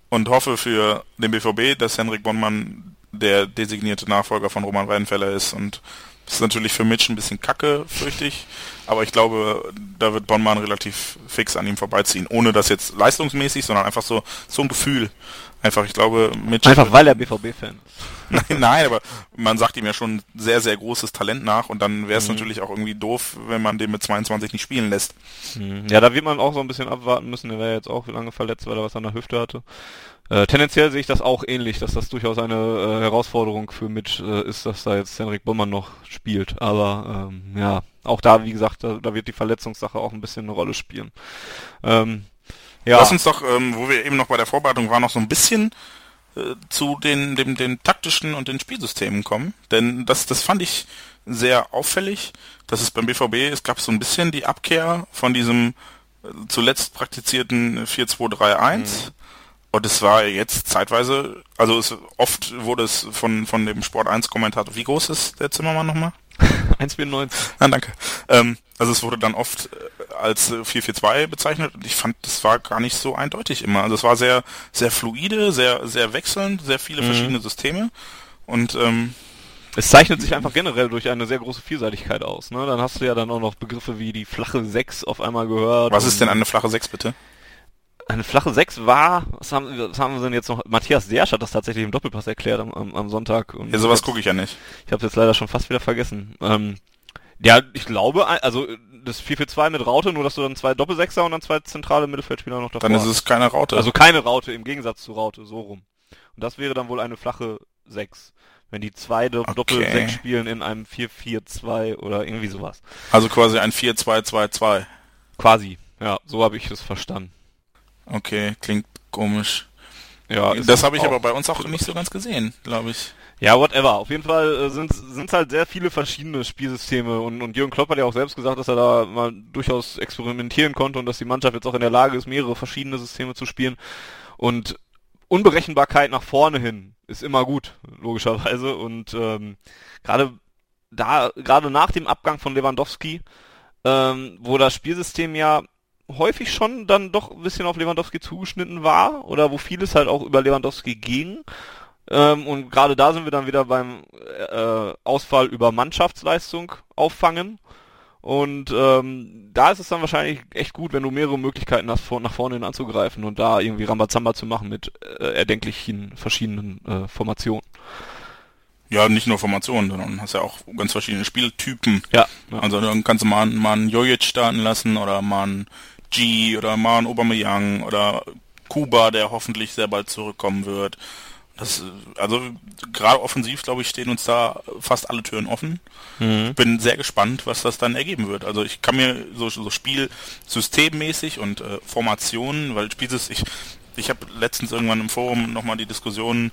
und hoffe für den BVB, dass Henrik Bonnmann der designierte Nachfolger von Roman Weidenfeller ist und das ist natürlich für Mitch ein bisschen kacke, fürchte ich. Aber ich glaube, da wird Bonnmann relativ fix an ihm vorbeiziehen. Ohne das jetzt leistungsmäßig, sondern einfach so, so ein Gefühl. Einfach, ich glaube, Mitch. Einfach weil er BVB-Fan ist. nein, nein, aber man sagt ihm ja schon sehr, sehr großes Talent nach und dann wäre es mhm. natürlich auch irgendwie doof, wenn man den mit 22 nicht spielen lässt. Mhm. Ja, da wird man auch so ein bisschen abwarten müssen. Er wäre jetzt auch lange verletzt, weil er was an der Hüfte hatte. Äh, tendenziell sehe ich das auch ähnlich, dass das durchaus eine äh, Herausforderung für Mitch äh, ist, dass da jetzt Henrik Bommann noch spielt. Aber ähm, ja, auch da, wie gesagt, da, da, wird die Verletzungssache auch ein bisschen eine Rolle spielen. Ähm, ja. Lass uns doch, ähm, wo wir eben noch bei der Vorbereitung waren, noch so ein bisschen äh, zu den, dem, den taktischen und den Spielsystemen kommen. Denn das, das fand ich sehr auffällig, dass es beim BVB, es gab so ein bisschen die Abkehr von diesem äh, zuletzt praktizierten 4-2-3-1. Mhm. Und es war jetzt zeitweise, also es, oft wurde es von, von dem Sport 1 Kommentator, wie groß ist der Zimmermann nochmal? 1,94. Ah, danke. Ähm, also es wurde dann oft äh, als 442 bezeichnet und ich fand, das war gar nicht so eindeutig immer. Also es war sehr, sehr fluide, sehr, sehr wechselnd, sehr viele mhm. verschiedene Systeme und ähm, es zeichnet sich einfach generell durch eine sehr große Vielseitigkeit aus. Ne? Dann hast du ja dann auch noch Begriffe wie die flache 6 auf einmal gehört. Was ist denn eine flache 6 bitte? Eine flache 6 war, was haben, was haben wir denn jetzt noch? Matthias Sersch hat das tatsächlich im Doppelpass erklärt am, am, am Sonntag. Und ja, sowas gucke ich ja nicht. Ich habe jetzt leider schon fast wieder vergessen. Ähm, ja, ich glaube, also das 4-4-2 mit Raute, nur dass du dann zwei Doppelsechser und dann zwei zentrale Mittelfeldspieler noch davor Dann ist es keine Raute. Also keine Raute im Gegensatz zu Raute, so rum. Und das wäre dann wohl eine flache 6. Wenn die zwei Do okay. Doppel-6 spielen in einem 4-4-2 oder irgendwie sowas. Also quasi ein 4-2-2-2. Quasi, ja, so habe ich es verstanden. Okay, klingt komisch. Ja, das habe ich aber bei uns auch nicht so ganz gesehen, glaube ich. Ja, whatever. Auf jeden Fall äh, sind es halt sehr viele verschiedene Spielsysteme und, und Jürgen Klopp hat ja auch selbst gesagt, dass er da mal durchaus experimentieren konnte und dass die Mannschaft jetzt auch in der Lage ist, mehrere verschiedene Systeme zu spielen. Und Unberechenbarkeit nach vorne hin ist immer gut, logischerweise. Und ähm, gerade da, gerade nach dem Abgang von Lewandowski, ähm, wo das Spielsystem ja häufig schon dann doch ein bisschen auf Lewandowski zugeschnitten war oder wo vieles halt auch über Lewandowski ging. Ähm, und gerade da sind wir dann wieder beim äh, Ausfall über Mannschaftsleistung auffangen. Und ähm, da ist es dann wahrscheinlich echt gut, wenn du mehrere Möglichkeiten hast, vor, nach vorne hin anzugreifen und da irgendwie Rambazamba zu machen mit äh, erdenklichen verschiedenen äh, Formationen. Ja, nicht nur Formationen, sondern hast ja auch ganz verschiedene Spieltypen. Ja. ja. Also dann kannst du mal, mal einen Jojic starten lassen oder mal einen G oder mal einen Aubameyang oder Kuba, der hoffentlich sehr bald zurückkommen wird. Das, also gerade offensiv, glaube ich, stehen uns da fast alle Türen offen. Mhm. Bin sehr gespannt, was das dann ergeben wird. Also ich kann mir so, so Spiel systemmäßig und äh, Formationen, weil Spielsystem, ich, ich habe letztens irgendwann im Forum nochmal die Diskussion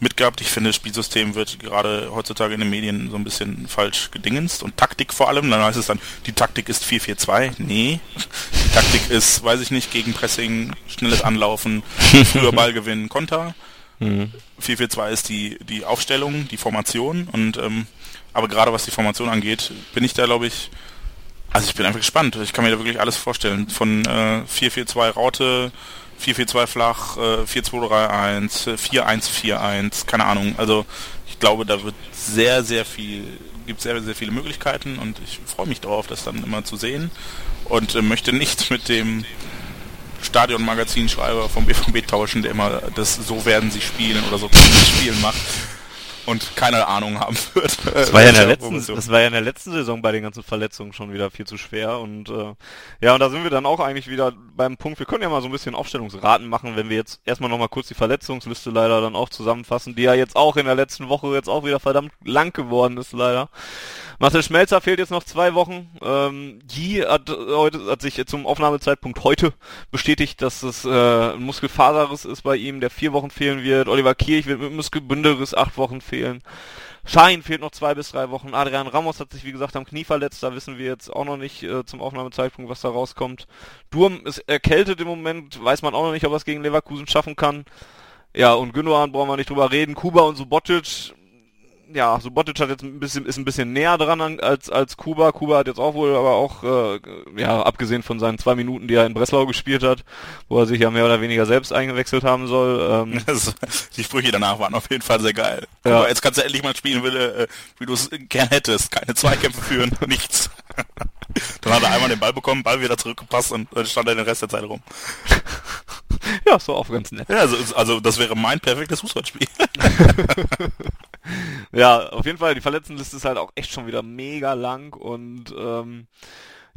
mitgehabt. Ich finde, das Spielsystem wird gerade heutzutage in den Medien so ein bisschen falsch gedingenst und Taktik vor allem. Dann heißt es dann, die Taktik ist 4-4-2. Nee, die Taktik ist, weiß ich nicht, Gegenpressing, schnelles Anlaufen, früher Ball gewinnen, Konter. Mhm. 4-4-2 ist die, die Aufstellung, die Formation und ähm, aber gerade was die Formation angeht, bin ich da glaube ich, also ich bin einfach gespannt. Ich kann mir da wirklich alles vorstellen. Von äh, 4-4-2 Raute, 4-4-2 flach, äh, 4-2-3-1, 4-1-4-1, keine Ahnung. Also ich glaube, da wird sehr, sehr viel, gibt sehr, sehr viele Möglichkeiten und ich freue mich darauf, das dann immer zu sehen und äh, möchte nicht mit dem Stadion-Magazinschreiber vom BVB tauschen, der immer das so werden sie spielen oder so können spielen macht und keine Ahnung haben wird. Das war ja in der letzten, das war ja in der letzten Saison bei den ganzen Verletzungen schon wieder viel zu schwer und äh, ja, und da sind wir dann auch eigentlich wieder beim Punkt, wir können ja mal so ein bisschen Aufstellungsraten machen, wenn wir jetzt erstmal nochmal kurz die Verletzungsliste leider dann auch zusammenfassen, die ja jetzt auch in der letzten Woche jetzt auch wieder verdammt lang geworden ist leider. Marcel Schmelzer fehlt jetzt noch zwei Wochen. Ähm, Guy hat heute hat sich zum Aufnahmezeitpunkt heute bestätigt, dass es äh, ein Muskelfaserriss ist bei ihm, der vier Wochen fehlen wird. Oliver Kirch wird mit Muskelbündelriss acht Wochen fehlen. Schein fehlt noch zwei bis drei Wochen. Adrian Ramos hat sich, wie gesagt, am Knie verletzt. Da wissen wir jetzt auch noch nicht äh, zum Aufnahmezeitpunkt, was da rauskommt. Durm ist erkältet im Moment. Weiß man auch noch nicht, ob er es gegen Leverkusen schaffen kann. Ja, und Gündogan brauchen wir nicht drüber reden. Kuba und Subotic ja, Subotic hat jetzt ein bisschen, ist ein bisschen näher dran als, als Kuba. Kuba hat jetzt auch wohl, aber auch, äh, ja, abgesehen von seinen zwei Minuten, die er in Breslau gespielt hat, wo er sich ja mehr oder weniger selbst eingewechselt haben soll. Ähm, die Sprüche danach waren auf jeden Fall sehr geil. Ja. Aber jetzt kannst du endlich mal spielen, wie, äh, wie du es gern hättest. Keine Zweikämpfe führen, nichts. Dann hat er einmal den Ball bekommen, Ball wieder zurückgepasst und dann stand er den Rest der Zeit rum. Ja, so auch ganz nett. Ja, also, also das wäre mein perfektes Fußballspiel. Ja, auf jeden Fall, die Verletztenliste ist halt auch echt schon wieder mega lang und ähm,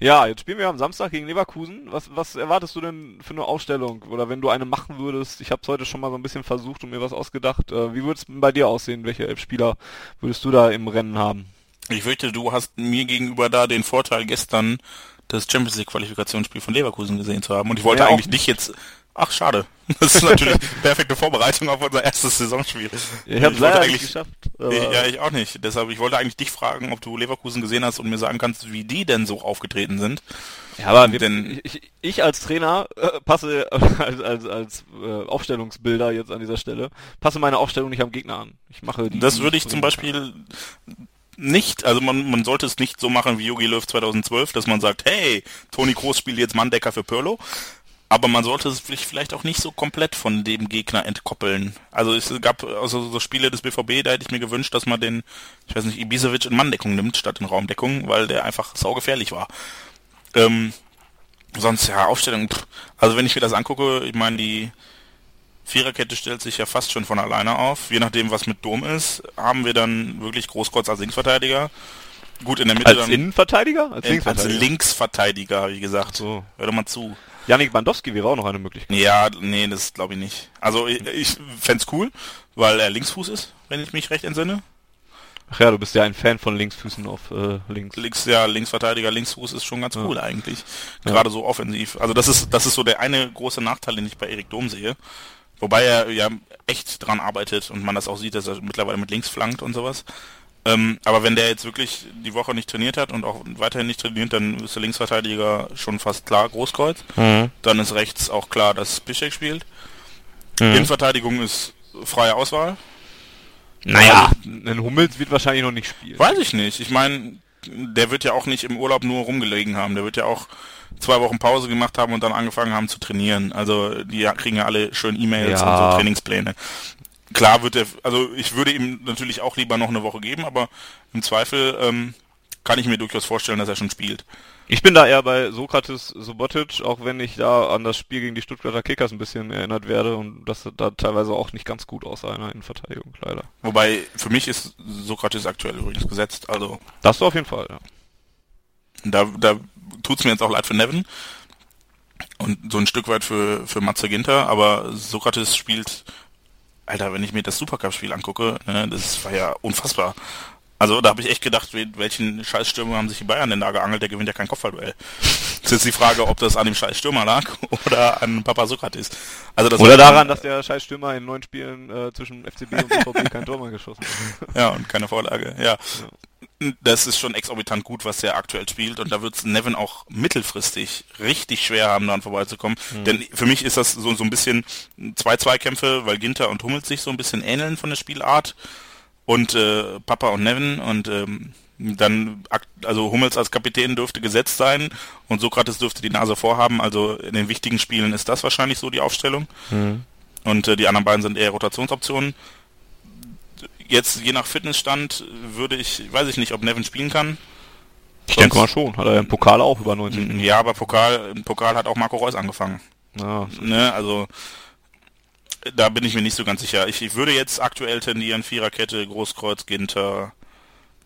ja, jetzt spielen wir am Samstag gegen Leverkusen. Was, was erwartest du denn für eine Ausstellung? Oder wenn du eine machen würdest, ich habe es heute schon mal so ein bisschen versucht und mir was ausgedacht. Äh, wie würde es bei dir aussehen? Welche elf Spieler würdest du da im Rennen haben? Ich fürchte, du hast mir gegenüber da den Vorteil gestern das Champions League Qualifikationsspiel von Leverkusen gesehen zu haben. Und ich wollte ja, eigentlich dich jetzt Ach, schade. Das ist natürlich perfekte Vorbereitung auf unser erstes Saisonspiel. Ich habe leider eigentlich geschafft. Ja, ich auch nicht. Deshalb, ich wollte eigentlich dich fragen, ob du Leverkusen gesehen hast und mir sagen kannst, wie die denn so aufgetreten sind. Ja, aber wir, denn, ich, ich, als Trainer äh, passe als, als, als äh, Aufstellungsbilder jetzt an dieser Stelle passe meine Aufstellung nicht am Gegner an. Ich mache die. Das würde ich zum Beispiel nicht, also man, man sollte es nicht so machen wie Yogi Löw 2012, dass man sagt, hey, Toni Groß spielt jetzt Manndecker für Pirlo, aber man sollte es vielleicht auch nicht so komplett von dem Gegner entkoppeln. Also es gab also so Spiele des BVB, da hätte ich mir gewünscht, dass man den, ich weiß nicht, Ibisevic in Manndeckung nimmt statt in Raumdeckung, weil der einfach saugefährlich war. Ähm, sonst ja, Aufstellung, pff. also wenn ich mir das angucke, ich meine, die Viererkette stellt sich ja fast schon von alleine auf. Je nachdem, was mit Dom ist, haben wir dann wirklich Großkreuz als Linksverteidiger. Gut, in der Mitte als dann. Innenverteidiger? Als Linksverteidiger? Als Linksverteidiger, wie gesagt. So. Hör doch mal zu. Janik Bandowski wäre auch noch eine Möglichkeit. Ja, nee, das glaube ich nicht. Also ich, ich fände cool, weil er Linksfuß ist, wenn ich mich recht entsinne. Ach ja, du bist ja ein Fan von Linksfüßen auf äh, links. Links, ja, Linksverteidiger, Linksfuß ist schon ganz cool ja. eigentlich. Gerade ja. so offensiv. Also das ist, das ist so der eine große Nachteil, den ich bei Erik Dom sehe. Wobei er ja echt dran arbeitet und man das auch sieht, dass er mittlerweile mit links flankt und sowas. Ähm, aber wenn der jetzt wirklich die Woche nicht trainiert hat und auch weiterhin nicht trainiert, dann ist der Linksverteidiger schon fast klar Großkreuz. Mhm. Dann ist rechts auch klar, dass Piszek spielt. Mhm. Innenverteidigung ist freie Auswahl. Naja, ein Hummels wird wahrscheinlich noch nicht spielen. Weiß ich nicht. Ich meine, der wird ja auch nicht im Urlaub nur rumgelegen haben. Der wird ja auch zwei Wochen Pause gemacht haben und dann angefangen haben zu trainieren. Also die kriegen ja alle schön E-Mails ja. und so Trainingspläne klar wird er, also ich würde ihm natürlich auch lieber noch eine Woche geben, aber im Zweifel ähm, kann ich mir durchaus vorstellen, dass er schon spielt. Ich bin da eher bei Sokrates Sobotic, auch wenn ich da an das Spiel gegen die Stuttgarter Kickers ein bisschen erinnert werde und das da teilweise auch nicht ganz gut aussah in der Innenverteidigung, leider. Wobei, für mich ist Sokrates aktuell übrigens gesetzt, also. Das auf jeden Fall, ja. Da, da tut's mir jetzt auch leid für Nevin und so ein Stück weit für, für Matze Ginter, aber Sokrates spielt, Alter, wenn ich mir das Supercup-Spiel angucke, ne, das war ja unfassbar. Also da habe ich echt gedacht, welchen Scheißstürmer haben sich die Bayern denn da geangelt, der gewinnt ja kein Kopfballduell. Das ist die Frage, ob das an dem Scheißstürmer lag oder an Papa Sokrates. Also das oder daran, dass der Scheißstürmer in neun Spielen äh, zwischen FCB und BVB kein Tor mehr geschossen hat. Ja, und keine Vorlage, ja. ja. Das ist schon exorbitant gut, was der aktuell spielt und da wird es Nevin auch mittelfristig richtig schwer haben, daran vorbeizukommen. Mhm. Denn für mich ist das so, so ein bisschen zwei Zweikämpfe, weil Ginter und Hummels sich so ein bisschen ähneln von der Spielart und äh, Papa und Nevin und ähm, dann, also Hummels als Kapitän dürfte gesetzt sein und Sokrates dürfte die Nase vorhaben. Also in den wichtigen Spielen ist das wahrscheinlich so die Aufstellung. Mhm. Und äh, die anderen beiden sind eher Rotationsoptionen. Jetzt, je nach Fitnessstand, würde ich, weiß ich nicht, ob Nevin spielen kann. Ich Sonst, denke mal schon. Hat er im Pokal auch über 90. Ja, aber Pokal, im Pokal hat auch Marco Reus angefangen. Ja. Ne, also da bin ich mir nicht so ganz sicher. Ich, ich würde jetzt aktuell tendieren, Viererkette, Großkreuz, Ginter,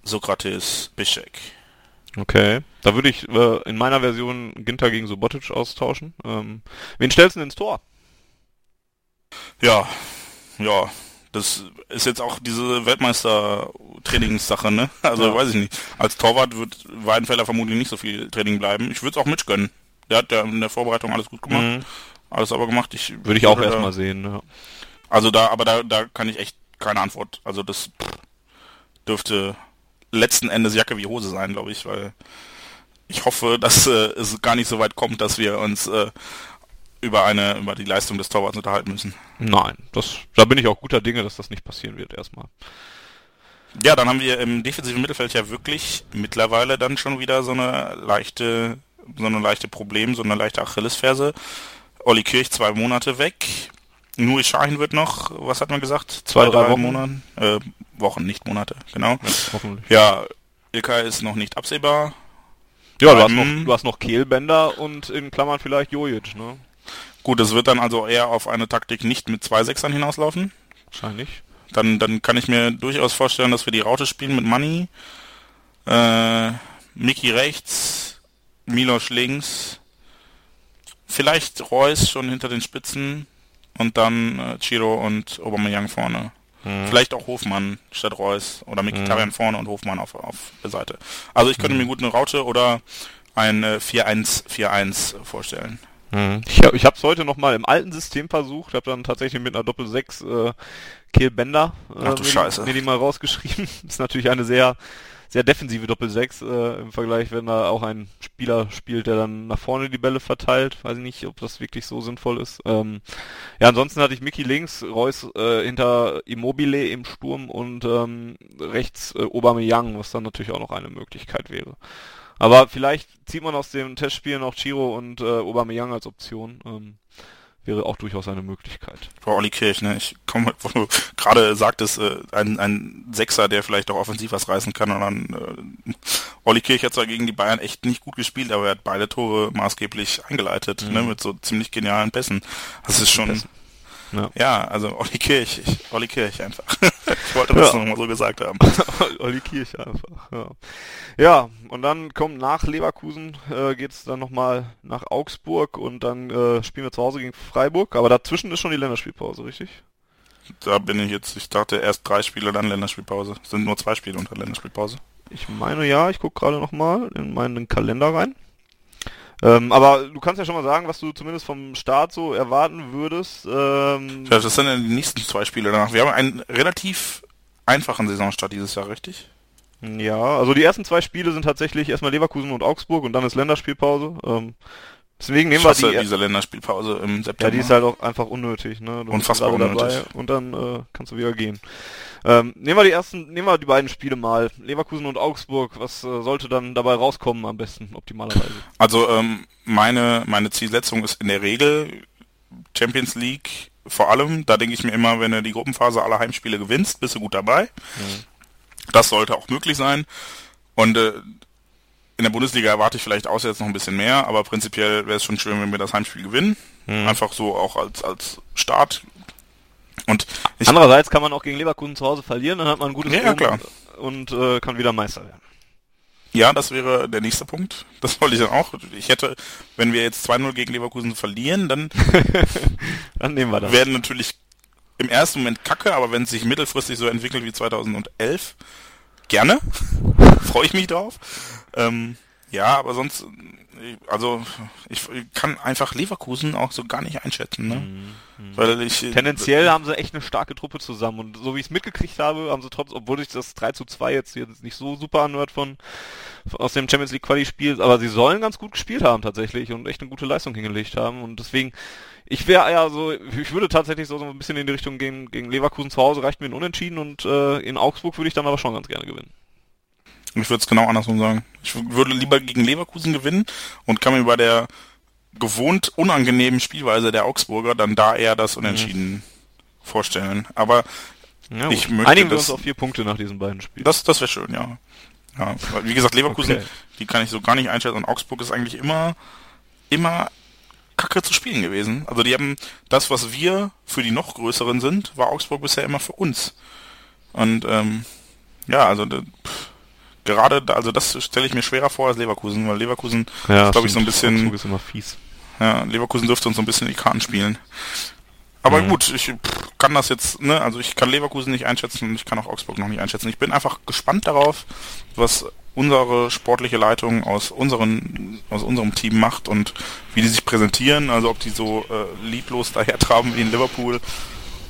Sokrates, Bischek. Okay, da würde ich äh, in meiner Version Ginter gegen Subotic austauschen. Ähm, wen stellst du denn ins Tor? Ja, ja, das ist jetzt auch diese Weltmeister-Trainingssache, ne? Also ja. weiß ich nicht. Als Torwart wird Weidenfeller vermutlich nicht so viel Training bleiben. Ich würde es auch mitgönnen. Der hat ja in der Vorbereitung alles gut gemacht. Mhm alles aber gemacht. Ich würde ich auch erstmal sehen. Ja. Also da, aber da, da kann ich echt keine Antwort. Also das dürfte letzten Endes Jacke wie Hose sein, glaube ich, weil ich hoffe, dass äh, es gar nicht so weit kommt, dass wir uns äh, über eine über die Leistung des Torwarts unterhalten müssen. Nein, das da bin ich auch guter Dinge, dass das nicht passieren wird erstmal. Ja, dann haben wir im defensiven Mittelfeld ja wirklich mittlerweile dann schon wieder so eine leichte so eine leichte Problem, so eine leichte Achillesferse. Olli Kirch zwei Monate weg. Nuri Shahin wird noch, was hat man gesagt? Zwei, drei, drei Wochen. Monate, äh, Wochen, nicht Monate, genau. Ja, hoffentlich. Ja, Ilkay ist noch nicht absehbar. Ja, du hast, noch, du hast noch Kehlbänder und in Klammern vielleicht Jojic, ne? Gut, es wird dann also eher auf eine Taktik nicht mit zwei Sechsern hinauslaufen. Wahrscheinlich. Dann, dann kann ich mir durchaus vorstellen, dass wir die Raute spielen mit Money, äh, Miki rechts, Milos links, Vielleicht Reus schon hinter den Spitzen und dann äh, Chiro und Aubameyang vorne. Mhm. Vielleicht auch Hofmann statt Reus oder Mkhitaryan mhm. vorne und Hofmann auf, auf der Seite. Also ich könnte mhm. mir gut eine Raute oder ein äh, 4-1-4-1 vorstellen. Mhm. Ich habe es heute nochmal im alten System versucht, habe dann tatsächlich mit einer Doppel-6 äh, Kehl Bender äh, Ach, mir, mir die mal rausgeschrieben. ist natürlich eine sehr sehr defensive Doppel-6 äh, im Vergleich, wenn da auch ein Spieler spielt, der dann nach vorne die Bälle verteilt. Weiß ich nicht, ob das wirklich so sinnvoll ist. Ähm, ja, ansonsten hatte ich Mickey links, Reus äh, hinter Immobile im Sturm und ähm, rechts äh, Aubameyang, was dann natürlich auch noch eine Möglichkeit wäre. Aber vielleicht zieht man aus dem Testspiel noch Chiro und äh, Aubameyang als Option. Ähm, wäre auch durchaus eine Möglichkeit. Frau Olli Kirch, ne? Ich komme, wo du gerade sagtest, äh, ein, ein Sechser, der vielleicht auch offensiv was reißen kann. Und dann äh, Olli Kirch hat zwar gegen die Bayern echt nicht gut gespielt, aber er hat beide Tore maßgeblich eingeleitet, ne? mhm. ne? Mit so ziemlich genialen Pässen. Das ist schon. Pässen. Ja. ja, also Olli Kirch, ich, Olli Kirch einfach. ich wollte das ja. nochmal so gesagt haben. Olli Kirch einfach, ja. Ja, und dann kommt nach Leverkusen, äh, geht es dann nochmal nach Augsburg und dann äh, spielen wir zu Hause gegen Freiburg, aber dazwischen ist schon die Länderspielpause, richtig? Da bin ich jetzt, ich dachte erst drei Spiele, dann Länderspielpause. Es sind nur zwei Spiele unter Länderspielpause. Ich meine ja, ich gucke gerade nochmal in meinen Kalender rein. Ähm, aber du kannst ja schon mal sagen, was du zumindest vom Start so erwarten würdest. Ähm, das sind ja die nächsten zwei Spiele danach. Wir haben einen relativ einfachen Saisonstart dieses Jahr, richtig? Ja, also die ersten zwei Spiele sind tatsächlich erstmal Leverkusen und Augsburg und dann ist Länderspielpause. Ähm, deswegen nehmen wir die diese Länderspielpause im September. Ja, die ist halt auch einfach unnötig, ne? Du Unfassbar unnötig. und dann äh, kannst du wieder gehen. Ähm, nehmen wir die ersten, nehmen wir die beiden Spiele mal. Leverkusen und Augsburg, was äh, sollte dann dabei rauskommen am besten, optimalerweise? Also ähm, meine, meine Zielsetzung ist in der Regel Champions League vor allem. Da denke ich mir immer, wenn du die Gruppenphase aller Heimspiele gewinnst, bist du gut dabei. Mhm. Das sollte auch möglich sein. Und äh, in der Bundesliga erwarte ich vielleicht auswärts noch ein bisschen mehr, aber prinzipiell wäre es schon schön, wenn wir das Heimspiel gewinnen. Mhm. Einfach so auch als, als Start. Und Andererseits kann man auch gegen Leverkusen zu Hause verlieren, dann hat man ein gutes ja, klar. und äh, kann wieder Meister werden. Ja, das wäre der nächste Punkt. Das wollte ich dann auch. Ich hätte, wenn wir jetzt 2-0 gegen Leverkusen verlieren, dann, dann nehmen wir das. werden natürlich im ersten Moment kacke, aber wenn es sich mittelfristig so entwickelt wie 2011, gerne. Freue ich mich drauf. Ähm, ja, aber sonst, also ich kann einfach Leverkusen auch so gar nicht einschätzen, ne? Mhm. Weil ich, Tendenziell haben sie echt eine starke Truppe zusammen und so wie ich es mitgekriegt habe, haben sie trotz, obwohl sich das 3 zu 2 jetzt hier nicht so super anhört von, aus dem Champions League Quali Spiel, aber sie sollen ganz gut gespielt haben tatsächlich und echt eine gute Leistung hingelegt haben und deswegen ich wäre ja so, ich würde tatsächlich so, so ein bisschen in die Richtung gehen, gegen Leverkusen zu Hause reicht mir ein Unentschieden und äh, in Augsburg würde ich dann aber schon ganz gerne gewinnen. Ich würde es genau andersrum sagen. Ich würde lieber gegen Leverkusen gewinnen und kann mir bei der gewohnt unangenehmen Spielweise der Augsburger dann da eher das Unentschieden mhm. vorstellen. Aber ja, ich möchte Einigen wir uns auf vier Punkte nach diesen beiden Spielen. Das, das wäre schön, ja. ja. Wie gesagt, Leverkusen, okay. die kann ich so gar nicht einschätzen und Augsburg ist eigentlich immer, immer kacke zu spielen gewesen. Also die haben das, was wir für die noch größeren sind, war Augsburg bisher immer für uns. Und ähm, ja, also pff, gerade, also das stelle ich mir schwerer vor als Leverkusen, weil Leverkusen ja, glaube ich so ein bisschen. Ist immer fies. Ja, Leverkusen dürfte uns so ein bisschen die Karten spielen. Aber mhm. gut, ich kann das jetzt, ne, also ich kann Leverkusen nicht einschätzen und ich kann auch Augsburg noch nicht einschätzen. Ich bin einfach gespannt darauf, was unsere sportliche Leitung aus unseren, aus unserem Team macht und wie die sich präsentieren, also ob die so äh, lieblos dahertraben wie in Liverpool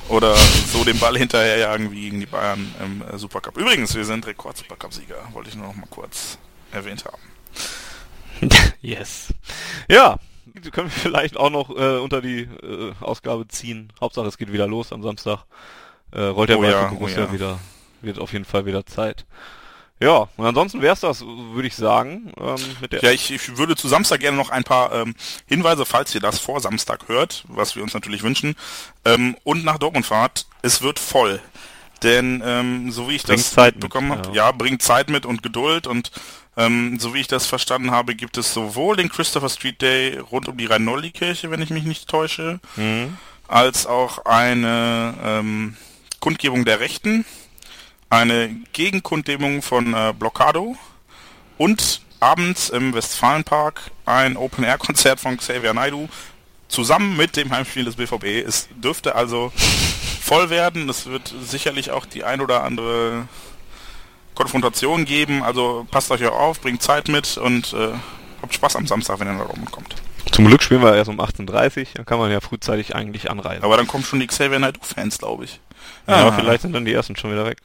oder so den Ball hinterherjagen wie gegen die Bayern im äh, Supercup. Übrigens, wir sind Rekord-Supercup-Sieger, wollte ich nur noch mal kurz erwähnt haben. yes. Ja, können wir vielleicht auch noch äh, unter die äh, Ausgabe ziehen. Hauptsache, es geht wieder los am Samstag. Äh, rollt der oh ja, oh ja. wieder. Wird auf jeden Fall wieder Zeit. Ja, und ansonsten wäre es das, würde ich sagen. Ähm, mit der ja, ich, ich würde zu Samstag gerne noch ein paar ähm, Hinweise, falls ihr das vor Samstag hört, was wir uns natürlich wünschen. Ähm, und nach Dortmund fahrt, es wird voll. Denn ähm, so wie ich bringt das Zeit bekommen habe, ja. ja, bringt Zeit mit und Geduld und ähm, so wie ich das verstanden habe, gibt es sowohl den Christopher Street Day rund um die Rhein-Nolli-Kirche, wenn ich mich nicht täusche, mhm. als auch eine ähm, Kundgebung der Rechten eine Gegenkundgebung von äh, Blockado und abends im Westfalenpark ein Open-Air-Konzert von Xavier Naidu zusammen mit dem Heimspiel des BVB. Es dürfte also voll werden. Es wird sicherlich auch die ein oder andere Konfrontation geben. Also passt euch auf, bringt Zeit mit und äh, habt Spaß am Samstag, wenn ihr nach oben kommt. Zum Glück spielen wir erst um 18.30 Uhr, dann kann man ja frühzeitig eigentlich anreisen. Aber dann kommen schon die Xavier Naidu-Fans, glaube ich. Ja, ja, vielleicht sind dann die ersten schon wieder weg.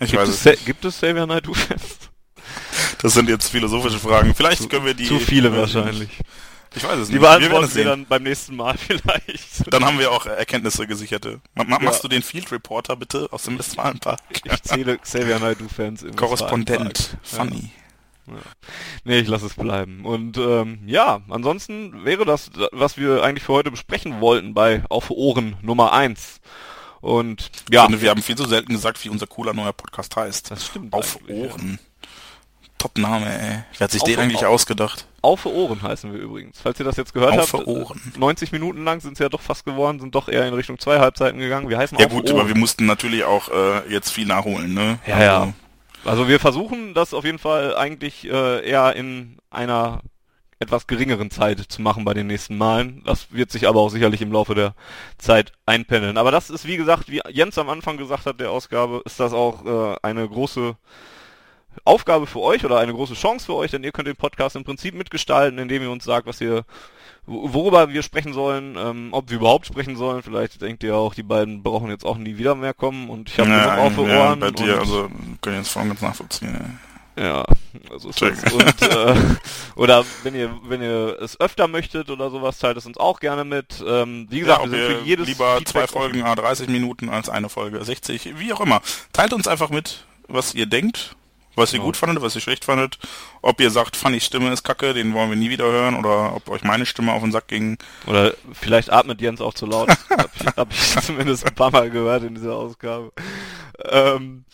Ich gibt, weiß es, gibt es Xavier Naidoo Fans? Das sind jetzt philosophische Fragen. Vielleicht zu, können wir die... Zu viele wahrscheinlich. Ich weiß es nicht. Die beantworten wir dann beim nächsten Mal vielleicht. Dann haben wir auch Erkenntnisse gesicherte. Ma ja. Machst du den Field Reporter bitte aus dem Westfalenpark? Ich zähle Xavier Naidoo-Fans im Korrespondent. Funny. Ja. Nee, ich lasse es bleiben. Und ähm, ja, ansonsten wäre das, was wir eigentlich für heute besprechen wollten bei Auf Ohren Nummer 1. Und ja. Finde, wir haben viel zu selten gesagt, wie unser cooler neuer Podcast heißt. Das stimmt. Auf Ohren. Ja. Top-Name, ey. Wer hat sich auf den eigentlich auf, ausgedacht? Auf Ohren heißen wir übrigens. Falls ihr das jetzt gehört auf habt, Ohren. 90 Minuten lang sind es ja doch fast geworden, sind doch eher in Richtung zwei Halbzeiten gegangen. Wir heißen Ja gut, Ohren. aber wir mussten natürlich auch äh, jetzt viel nachholen, ne? Ja, also, ja. Also wir versuchen das auf jeden Fall eigentlich äh, eher in einer etwas geringeren Zeit zu machen bei den nächsten Malen. Das wird sich aber auch sicherlich im Laufe der Zeit einpendeln. Aber das ist, wie gesagt, wie Jens am Anfang gesagt hat, der Ausgabe, ist das auch äh, eine große Aufgabe für euch oder eine große Chance für euch, denn ihr könnt den Podcast im Prinzip mitgestalten, indem ihr uns sagt, was ihr, worüber wir sprechen sollen, ähm, ob wir überhaupt sprechen sollen. Vielleicht denkt ihr auch, die beiden brauchen jetzt auch nie wieder mehr kommen und ich habe ja, auf Ohren. Ja, bei dir, also können jetzt voll ganz nachvollziehen. Ja, also ist das. Und, äh, oder wenn ihr, wenn ihr es öfter möchtet oder sowas, teilt es uns auch gerne mit. Ähm, wie gesagt, ja, wir sind für jedes lieber Feedback zwei Folgen a 30 Minuten als eine Folge 60, wie auch immer. Teilt uns einfach mit, was ihr denkt, was ihr ja. gut fandet, was ihr schlecht fandet. Ob ihr sagt, Fanny Stimme ist kacke, den wollen wir nie wieder hören, oder ob euch meine Stimme auf den Sack ging. Oder vielleicht atmet Jens auch zu laut. hab, ich, hab ich zumindest ein paar Mal gehört in dieser Ausgabe. Ähm,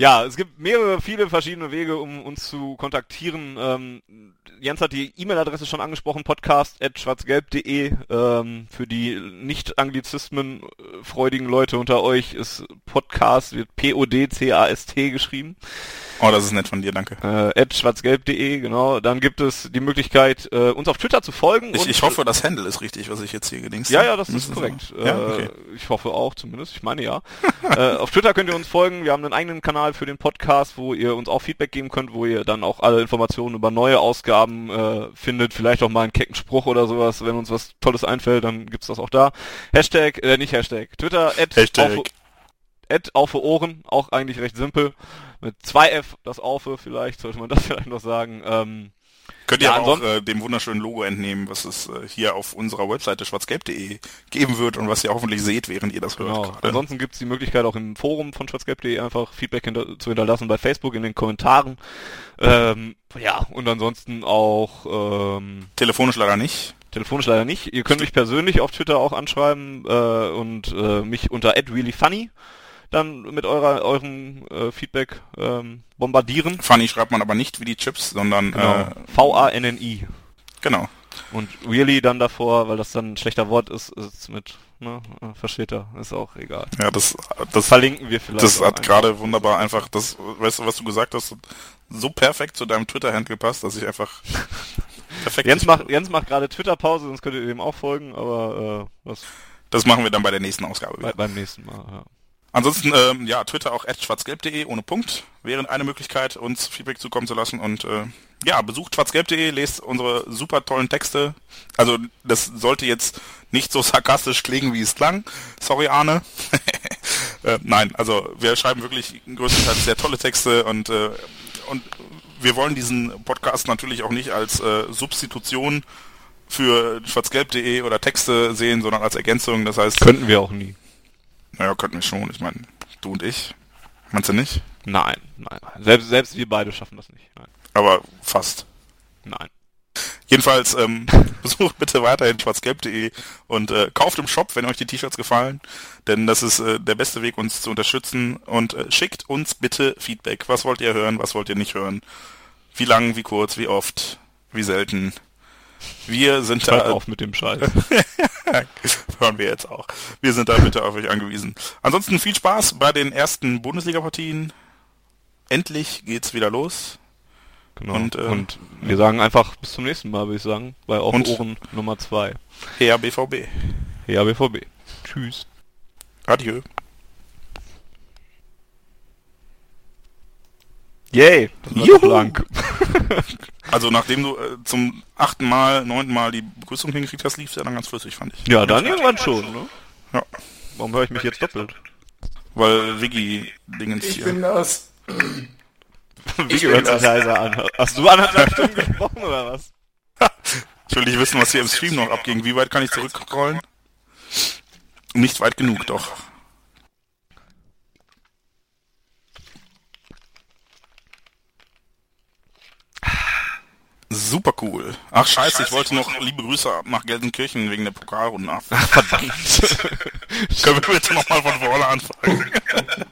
Ja, es gibt mehrere, viele verschiedene Wege, um uns zu kontaktieren. Ähm, Jens hat die E-Mail-Adresse schon angesprochen, podcast.schwarzgelb.de. Ähm, für die nicht-Anglizismen äh, Leute unter euch ist Podcast, wird P-O-D-C-A-S-T geschrieben. Oh, das ist nett von dir, danke. Äh, schwarzgelb.de, genau. Dann gibt es die Möglichkeit, äh, uns auf Twitter zu folgen. Ich, ich hoffe, das Handle ist richtig, was ich jetzt hier gedingst Ja, ja, das ist korrekt. Ja, okay. äh, ich hoffe auch zumindest. Ich meine ja. äh, auf Twitter könnt ihr uns folgen. Wir haben einen eigenen Kanal für den Podcast, wo ihr uns auch Feedback geben könnt, wo ihr dann auch alle Informationen über neue Ausgaben äh, findet. Vielleicht auch mal einen kecken Spruch oder sowas. Wenn uns was Tolles einfällt, dann gibt's das auch da. Hashtag, äh, nicht Hashtag, Twitter, at Hashtag. Auf, at auf Ohren, auch eigentlich recht simpel mit 2F, das Aufe vielleicht, sollte man das vielleicht noch sagen. Ähm, Könnt ihr ja, auch äh, dem wunderschönen Logo entnehmen, was es äh, hier auf unserer Webseite schwarzgelb.de geben wird und was ihr hoffentlich seht, während ihr das hört. Genau. Ansonsten gibt es die Möglichkeit auch im Forum von schwarzgelb.de einfach Feedback hinter zu hinterlassen bei Facebook in den Kommentaren. Ähm, ja, und ansonsten auch ähm, telefonisch leider nicht. Telefonisch leider nicht. Ihr könnt mich persönlich auf Twitter auch anschreiben äh, und äh, mich unter @reallyfunny dann mit eurer eurem äh, Feedback ähm, bombardieren. Funny schreibt man aber nicht wie die Chips, sondern genau. äh, V-A-N-N-I. Genau. Und really dann davor, weil das dann ein schlechter Wort ist, ist mit, ne, äh, versteht er, ist auch egal. Ja, das, das verlinken wir vielleicht. Das hat gerade wunderbar einfach, das, weißt du, was du gesagt hast, so perfekt zu deinem Twitter-Handle passt, dass ich einfach perfekt. Jens macht, Jens macht gerade Twitter-Pause, sonst könnt ihr dem auch folgen, aber äh, was. Das machen wir dann bei der nächsten Ausgabe. Bei, beim nächsten Mal, ja. Ansonsten, ähm, ja, Twitter auch schwarzgelb.de ohne Punkt wäre eine Möglichkeit, uns Feedback zukommen zu lassen. Und äh, ja, besucht schwarzgelb.de, lest unsere super tollen Texte. Also das sollte jetzt nicht so sarkastisch klingen, wie es klang. Sorry, Arne. äh, nein, also wir schreiben wirklich größtenteils sehr tolle Texte und, äh, und wir wollen diesen Podcast natürlich auch nicht als äh, Substitution für schwarzgelb.de oder Texte sehen, sondern als Ergänzung. Das heißt. Könnten wir auch nie. Naja, könnten wir schon. Ich meine, du und ich. Meinst du nicht? Nein, nein. Selbst, selbst wir beide schaffen das nicht. Nein. Aber fast. Nein. Jedenfalls ähm, besucht bitte weiterhin schwarzgelb.de und äh, kauft im Shop, wenn euch die T-Shirts gefallen, denn das ist äh, der beste Weg, uns zu unterstützen und äh, schickt uns bitte Feedback. Was wollt ihr hören, was wollt ihr nicht hören? Wie lang, wie kurz, wie oft, wie selten? Wir sind da. auf mit dem Scheiß. Hören wir jetzt auch. Wir sind da bitte auf euch angewiesen. Ansonsten viel Spaß bei den ersten Bundesliga-Partien. Endlich geht's wieder los. Genau. Und, äh, und wir sagen einfach bis zum nächsten Mal, würde ich sagen, bei Auf Ohren Nummer 2. Her BVB. Her BVB. Tschüss. Adieu. Yay, das war Juhu. lang. also nachdem du äh, zum achten Mal, neunten Mal die Begrüßung hingekriegt hast, lief es ja dann ganz flüssig, fand ich. Ja, dann irgendwann schon, ne? Ja. Warum höre ich mich jetzt doppelt? Weil Wiggy Dingens ich hier. Ich bin das. Wiggy hört sich leiser an. Hast du anderthalb Stunden gesprochen oder was? ich will nicht wissen, was hier im Stream noch abging. Wie weit kann ich zurückrollen? Nicht weit genug, doch. Super cool. Ach scheiße, ich wollte noch liebe Grüße nach Gelsenkirchen wegen der Pokalrunde. Ach verdammt. Können wir bitte nochmal von vorne anfangen?